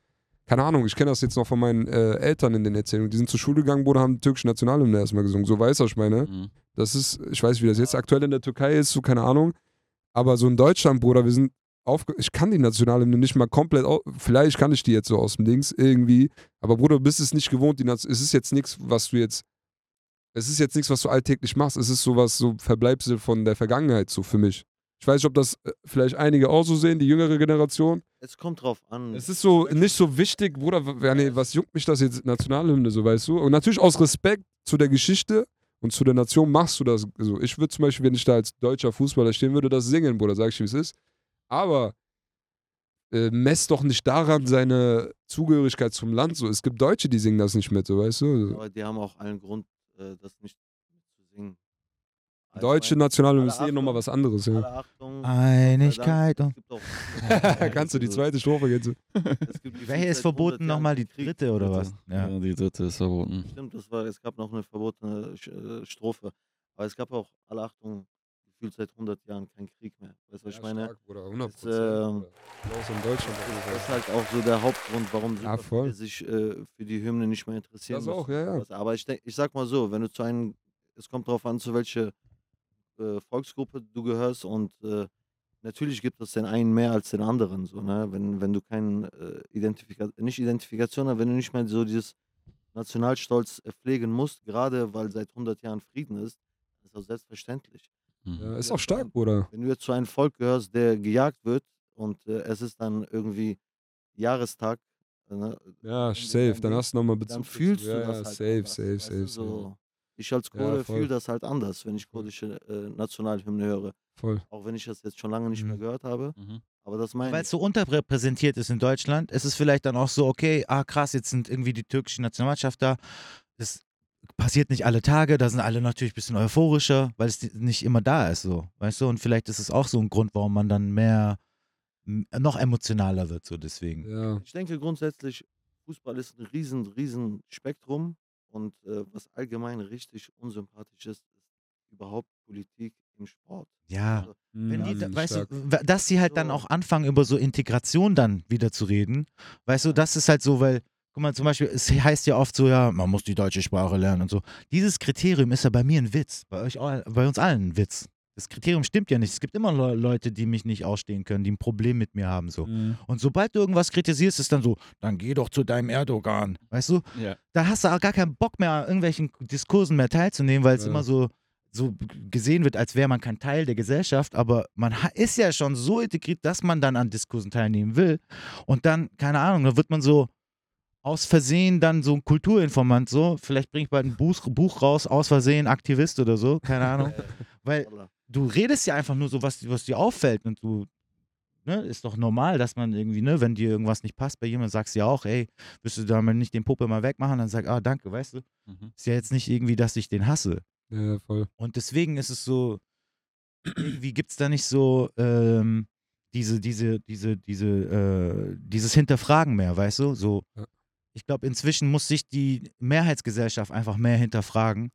keine Ahnung, ich kenne das jetzt noch von meinen äh, Eltern in den Erzählungen. Die sind zur Schule gegangen, Bruder, haben die türkische Nationalhymne erstmal gesungen. So weiß ich meine. Mhm. Das ist, ich weiß, wie das jetzt aktuell in der Türkei ist, so keine Ahnung. Aber so in Deutschland, Bruder, wir sind aufge ich kann die Nationalhymne nicht mal komplett, vielleicht kann ich die jetzt so aus dem Dings irgendwie, aber Bruder, du bist es nicht gewohnt, die es ist jetzt nichts, was du jetzt, es ist jetzt nichts, was du alltäglich machst, es ist sowas, so Verbleibsel von der Vergangenheit, so für mich. Ich weiß nicht, ob das äh, vielleicht einige auch so sehen, die jüngere Generation. Es kommt drauf an. Es ist so nicht so wichtig, Bruder, was juckt mich das jetzt, Nationalhymne, so weißt du? Und natürlich aus Respekt zu der Geschichte und zu der Nation machst du das. So, ich würde zum Beispiel, wenn ich da als deutscher Fußballer stehen würde, das singen, Bruder, sag ich, wie es ist. Aber äh, mess doch nicht daran seine Zugehörigkeit zum Land. So, es gibt Deutsche, die singen das nicht mit, so weißt du? Aber die haben auch allen Grund, äh, das nicht zu singen. Also Deutsche alle ist eh nochmal was anderes, ja. Alle Achtung. Einigkeit und. Kannst du die zweite Strophe jetzt? Welche ist verboten 100 Jahren nochmal? Die dritte oder was? Ja. Ja. die dritte ist verboten. Stimmt, das war, es gab noch eine verbotene äh, Strophe. Aber es gab auch, alle Achtung, gefühlt seit 100 Jahren kein Krieg mehr. Weißt du, was ich meine? Stark, Bruder, 100 Das, Bloß in Deutschland. Das ist halt auch so der Hauptgrund, warum Ja, viele sich äh, für die Hymne nicht mehr interessieren. Das auch, ja, ja. Aber ich, denk, ich sag mal so, wenn du zu einem, es kommt darauf an, zu welcher äh, Volksgruppe du gehörst und äh, natürlich gibt es den einen mehr als den anderen. So, ne? wenn, wenn du keinen äh, Identifika nicht Identifikation, aber wenn du nicht mehr so dieses Nationalstolz äh, pflegen musst, gerade weil seit 100 Jahren Frieden ist, ist das selbstverständlich. Mhm. Ja, ist auch stark, Bruder. Wenn du jetzt zu einem Volk gehörst, der gejagt wird und äh, es ist dann irgendwie Jahrestag, äh, ne, Ja, Wenn du safe. dann Dann hast du nochmal dann Bezug. fühlst dazu. du ja, das ja, halt safe, anders, safe, weißt du, safe, safe. Ich als Ja, Kurde voll. fühle das halt anders, wenn ich kurdische äh, Nationalhymne höre. Voll. Auch wenn ich das jetzt schon lange nicht mehr Mhm. gehört habe. Mhm. Aber das meine Weil es so unterrepräsentiert ist in Deutschland, ist es vielleicht dann auch so, okay, ah krass, jetzt sind irgendwie die türkische Nationalmannschaft da. Das passiert nicht alle Tage, da sind alle natürlich ein bisschen euphorischer, weil es nicht immer da ist, so, weißt du? Und vielleicht ist es auch so ein Grund, warum man dann mehr, noch emotionaler wird, so deswegen. Ja. Ich denke grundsätzlich, Fußball ist ein riesen, riesen Spektrum. Und äh, was allgemein richtig unsympathisch ist, ist überhaupt Politik im Sport. Ja. Also, Wenn die, Mhm, da, weißt stark. du, dass sie halt dann So. auch anfangen, über so Integration dann wieder zu reden. Weißt du, das ist halt so, weil, guck mal, zum Beispiel, es heißt ja oft so, ja, man muss die deutsche Sprache lernen und so. Dieses Kriterium ist ja bei mir ein Witz, bei euch, bei uns allen ein Witz. Das Kriterium stimmt ja nicht. Es gibt immer Le Leute, die mich nicht ausstehen können, die ein Problem mit mir haben. So. Mhm. Und sobald du irgendwas kritisierst, ist dann so, dann geh doch zu deinem Erdogan. Weißt du? Ja. Da hast du auch gar keinen Bock mehr, an irgendwelchen Diskursen mehr teilzunehmen, weil es Ja. immer so, so gesehen wird, als wäre man kein Teil der Gesellschaft. Aber man ist ja schon so integriert, dass man dann an Diskursen teilnehmen will. Und dann, keine Ahnung, da wird man so aus Versehen dann so ein Kulturinformant, so. Vielleicht bringe ich bald ein Buch, Buch raus, aus Versehen Aktivist oder so, keine Ahnung. Weil du redest ja einfach nur so, was, was dir auffällt und du, ne, ist doch normal, dass man irgendwie, ne, wenn dir irgendwas nicht passt bei jemandem, sagst du ja auch, ey, willst du da mal nicht den Puppe mal wegmachen? Dann sag, ah, danke, weißt du. Mhm. Ist ja jetzt nicht irgendwie, dass ich den hasse. Ja, voll. Und deswegen ist es so, irgendwie gibt es da nicht so ähm, diese, diese, diese, diese, äh, dieses Hinterfragen mehr, weißt du? So, Ja. Ich glaube, inzwischen muss sich die Mehrheitsgesellschaft einfach mehr hinterfragen,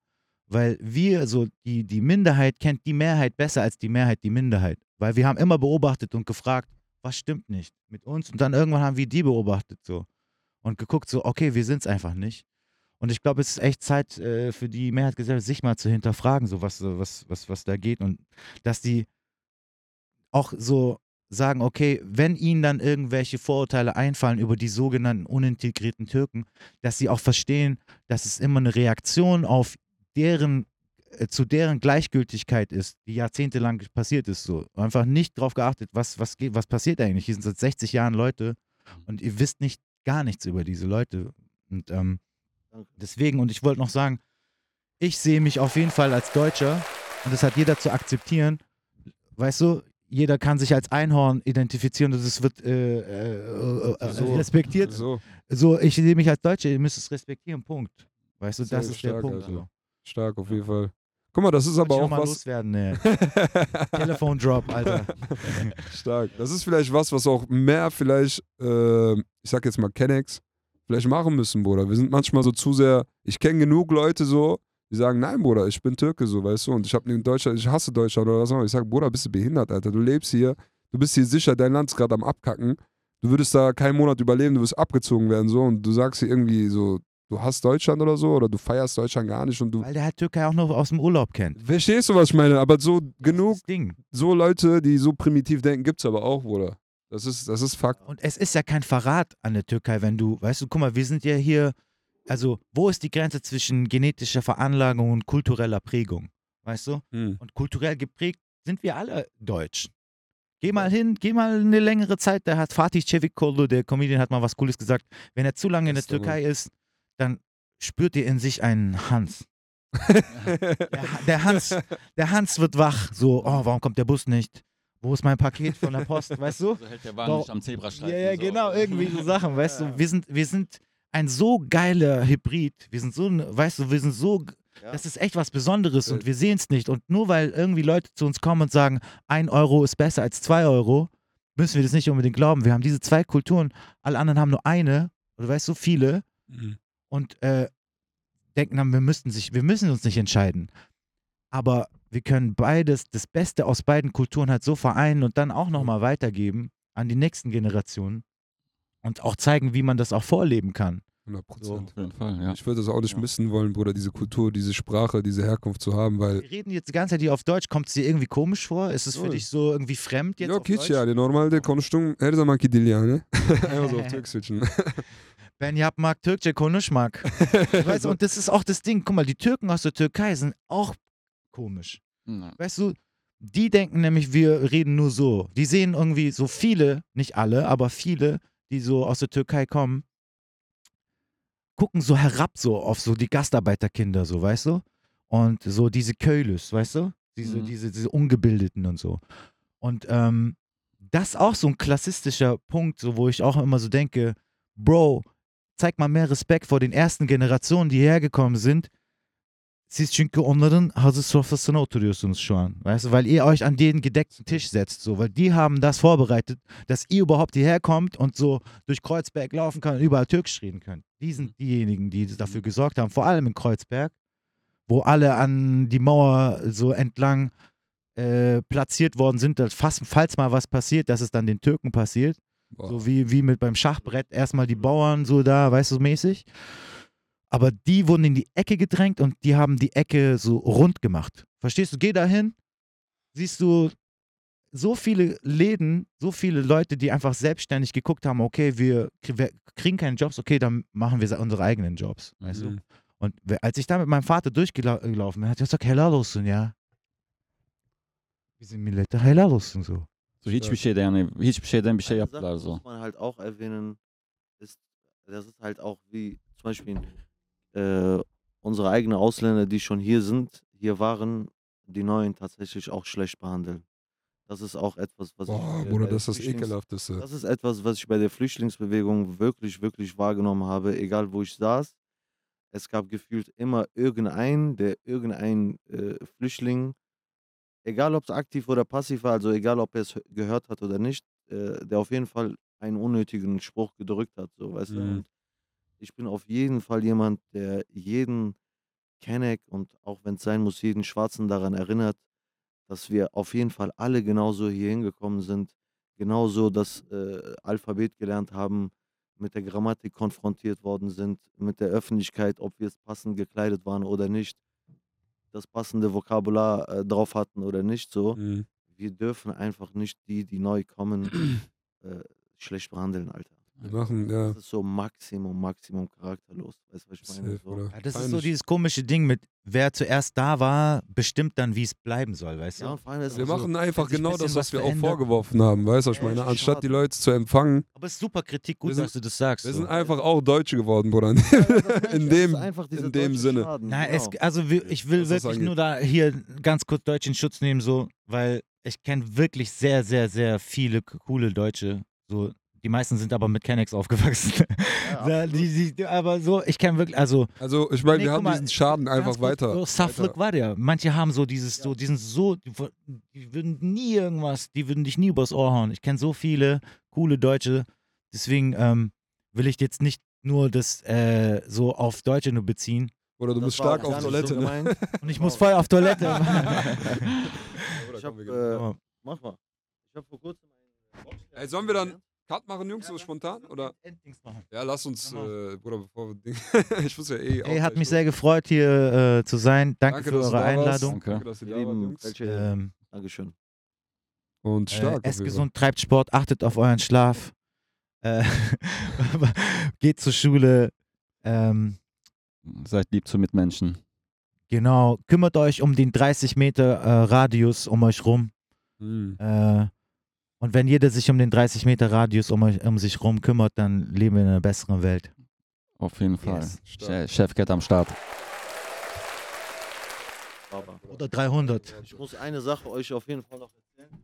weil wir, so die, die Minderheit kennt die Mehrheit besser als die Mehrheit die Minderheit. Weil wir haben immer beobachtet und gefragt, was stimmt nicht mit uns? Und dann irgendwann haben wir die beobachtet so und geguckt, so, okay, wir sind es einfach nicht. Und ich glaube, es ist echt Zeit äh, für die Mehrheitsgesellschaft, sich mal zu hinterfragen, so was, was, was, was da geht. Und dass die auch so sagen, okay, wenn ihnen dann irgendwelche Vorurteile einfallen über die sogenannten unintegrierten Türken, dass sie auch verstehen, dass es immer eine Reaktion auf deren äh, zu deren Gleichgültigkeit ist, die jahrzehntelang passiert ist, so. Einfach nicht drauf geachtet, was, was, geht, was passiert eigentlich. Hier sind seit 60 Jahren Leute und ihr wisst nicht gar nichts über diese Leute. Und ähm, deswegen, und ich wollte noch sagen, ich sehe mich auf jeden Fall als Deutscher und das hat jeder zu akzeptieren. Weißt du, jeder kann sich als Einhorn identifizieren und es wird äh, äh, äh, So. respektiert. So, So, ich sehe mich als Deutscher, ihr müsst es respektieren, Punkt. Weißt du, Sehr das ist der stark, Punkt. Alter. So. stark auf jeden Fall. Guck mal, das ist aber auch mal was. loswerden, ne. Telefondrop, Alter. Stark. Das ist vielleicht was, was auch mehr vielleicht, äh, ich sag jetzt mal Kennex, vielleicht machen müssen, Bruder. Wir sind manchmal so zu sehr, ich kenne genug Leute so, die sagen, nein, Bruder, ich bin Türke, so, weißt du, und ich habe in Deutschland, ich hasse Deutschland oder was auch immer. Ich sag, Bruder, bist du behindert, Alter? Du lebst hier, du bist hier sicher, dein Land ist gerade am Abkacken. Du würdest da keinen Monat überleben, du wirst abgezogen werden, so, und du sagst hier irgendwie so, du hasst Deutschland oder so, oder du feierst Deutschland gar nicht und du. Weil der halt Türkei auch noch aus dem Urlaub kennt. Verstehst du, was ich meine? Aber so genug so Leute, die so primitiv denken, gibt's aber auch, Bruder. Das ist, das ist Fakt. Und es ist ja kein Verrat an der Türkei, wenn du, weißt du, guck mal, wir sind ja hier, also wo ist die Grenze zwischen genetischer Veranlagung und kultureller Prägung? Weißt du? Hm. Und kulturell geprägt sind wir alle Deutsch. Geh mal hin, geh mal eine längere Zeit, da hat Fatih Çevikoglu, der Comedian, hat mal was Cooles gesagt. Wenn er zu lange in der Türkei ist, dann spürt ihr in sich einen Hans. Der, der Hans, der Hans wird wach, so, oh, warum kommt der Bus nicht? Wo ist mein Paket von der Post, weißt du? So hält der Wagen nicht am Zebrastreifen. Ja, ja, so. genau, irgendwie so Sachen, weißt du, wir sind, wir sind ein so geiler Hybrid, wir sind so, weißt du, wir sind so, Ja. das ist echt was Besonderes Äh. und wir sehen es nicht und nur weil irgendwie Leute zu uns kommen und sagen, ein Euro ist besser als zwei Euro, müssen wir das nicht unbedingt glauben. Wir haben diese zwei Kulturen, alle anderen haben nur eine, oder weißt du, viele Mhm. und äh, denken dann, wir müssten sich, wir müssen uns nicht entscheiden. Aber wir können beides, das Beste aus beiden Kulturen halt so vereinen und dann auch nochmal weitergeben an die nächsten Generationen und auch zeigen, wie man das auch vorleben kann. 100 Prozent. Auf jeden Fall, ja. Ich würde das auch nicht Ja. missen wollen, Bruder, diese Kultur, diese Sprache, diese Herkunft zu haben, weil. Wir reden jetzt die ganze Zeit hier auf Deutsch. Kommt es dir irgendwie komisch vor? Ist es für Null. dich so irgendwie fremd jetzt? Auf hiç Deutsch? yani normalde konuştuğum her zamanki dil yani. Einmal so auf Türk switchen. Ben yapmak Türkçe konuşmak. weißt du, und das ist auch das Ding. Guck mal, die Türken aus der Türkei sind auch komisch. Ja. Weißt du, die denken nämlich, wir reden nur so. Die sehen irgendwie so viele, nicht alle, aber viele, die so aus der Türkei kommen, gucken so herab so auf so die Gastarbeiterkinder, so, weißt du? Und so diese Köylüs, weißt du? Diese, Mhm. diese, diese Ungebildeten und so. Und ähm, das ist auch so ein klassistischer Punkt, so, wo ich auch immer so denke, Bro, zeig mal mehr Respekt vor den ersten Generationen, die hierher gekommen sind. Siz çünkü onların hazır sofrasına oturuyorsunuz şu an. Weißt du, weil ihr euch an den gedeckten Tisch setzt, so, weil die haben das vorbereitet, dass ihr überhaupt hierher kommt und so durch Kreuzberg laufen könnt und überall Türkisch reden könnt. Die sind diejenigen, die dafür gesorgt haben, vor allem in Kreuzberg, wo alle an die Mauer so entlang äh, platziert worden sind, dass fast, falls mal was passiert, dass es dann den Türken passiert. Boah. So wie, wie mit beim Schachbrett erstmal die Bauern so da, weißt du, mäßig. Aber die wurden in die Ecke gedrängt und die haben die Ecke so rund gemacht. Verstehst du? Geh da hin, siehst du so viele Läden, so viele Leute, die einfach selbstständig geguckt haben, okay, wir, wir kriegen keine Jobs, okay, dann machen wir unsere eigenen Jobs, weißt du? Mhm. Und wer- als ich da mit meinem Vater durchgelaufen bin, hat er gesagt, helal olsun ya. Bizim millete helal olsun so. So hiçbir şeyden yani hiçbir şeyden bir şey Eine yaptılar Sache so. muss man halt auch erwähnen, ist, das ist halt auch wie zum Beispiel äh, unsere eigenen Ausländer, die schon hier sind, hier waren, die Neuen tatsächlich auch schlecht behandeln. Das ist auch etwas, was Boah, ich. Bruder, bei das ist das Ekelhafteste. Das ist etwas, was ich bei der Flüchtlingsbewegung wirklich, wirklich wahrgenommen habe, egal wo ich saß. Es gab gefühlt immer irgendeinen, der irgendein äh, Flüchtling, egal ob es aktiv oder passiv war, also egal ob er es hö- gehört hat oder nicht, äh, der auf jeden Fall einen unnötigen Spruch gedrückt hat, so weißt du. Mhm. Und ich bin auf jeden Fall jemand, der jeden Kenneck und auch wenn es sein muss, jeden Schwarzen daran erinnert, dass wir auf jeden Fall alle genauso hier hingekommen sind, genauso das äh, Alphabet gelernt haben, mit der Grammatik konfrontiert worden sind, mit der Öffentlichkeit, ob wir jetzt passend gekleidet waren oder nicht, das passende Vokabular äh, drauf hatten oder nicht so. Mhm. Wir dürfen einfach nicht die, die neu kommen, äh, schlecht behandeln, Alter. Wir machen, ja. Das ist so Maximum, Maximum charakterlos. Weißt du, was ich meine? Safe, So. Ja, das ist so dieses komische Ding mit, wer zuerst da war, bestimmt dann, wie es bleiben soll, weißt du? Ja, Wir es so, machen einfach genau das, was was wir auch vorgeworfen haben, weißt du, was ich meine? Anstatt schade. die Leute zu empfangen, Aber es ist super Kritik, gut, sind- dass du das sagst. wir so. sind einfach auch Deutsche geworden, Bruder. In dem- in dem Sinne. Schaden, Na, genau. es, also ich will wirklich nur da hier ganz kurz Deutsch in Schutz nehmen, so, weil ich kenne wirklich sehr, sehr, sehr viele coole Deutsche. So, die meisten sind aber mit Kennex aufgewachsen. Ja, Ja, die, die, aber so, ich kenne wirklich, also Also, ich meine, Nee, wir haben mal, diesen Schaden einfach kurz, weiter. So, Saflik war der. Manche haben so dieses, so, die sind so, die, würden nie irgendwas, die würden dich nie übers Ohr hauen. Ich kenne so viele coole Deutsche, deswegen ähm, will ich jetzt nicht nur das äh, so auf Deutsche nur beziehen. Oder du Das bist war stark auf Toilette, so ne? Und ich muss voll auf Toilette. Ich hab, äh, Aber Mach mal. Ich habe vor kurzem einen Ey, sollen wir dann. Cut machen, Jungs, so Ja, spontan? lass- Oder? Endings machen. Ja, lass uns, Genau. äh, Bruder, bevor wir Ding. ich muss ja eh. Hey, hat mich sehr gefreut, hier äh, zu sein. Danke, Danke, für eure warst. Einladung. Danke. Dass ihr da wart, Jungs. welche, Ähm, Dankeschön. Und äh, stark. auf esst gesund, treibt Sport, achtet auf euren Schlaf. Äh, geht zur Schule. Ähm, Seid lieb zu Mitmenschen. genau, kümmert euch um den 30 Meter äh, Radius um euch rum. Hm. Äh, und wenn jeder sich um den 30 Meter Radius um, um sich rum kümmert, dann leben wir in einer besseren Welt. Auf jeden Fall. Yes. Chefcat am Start. Oder 300. Ich muss eine Sache euch auf jeden Fall noch erzählen.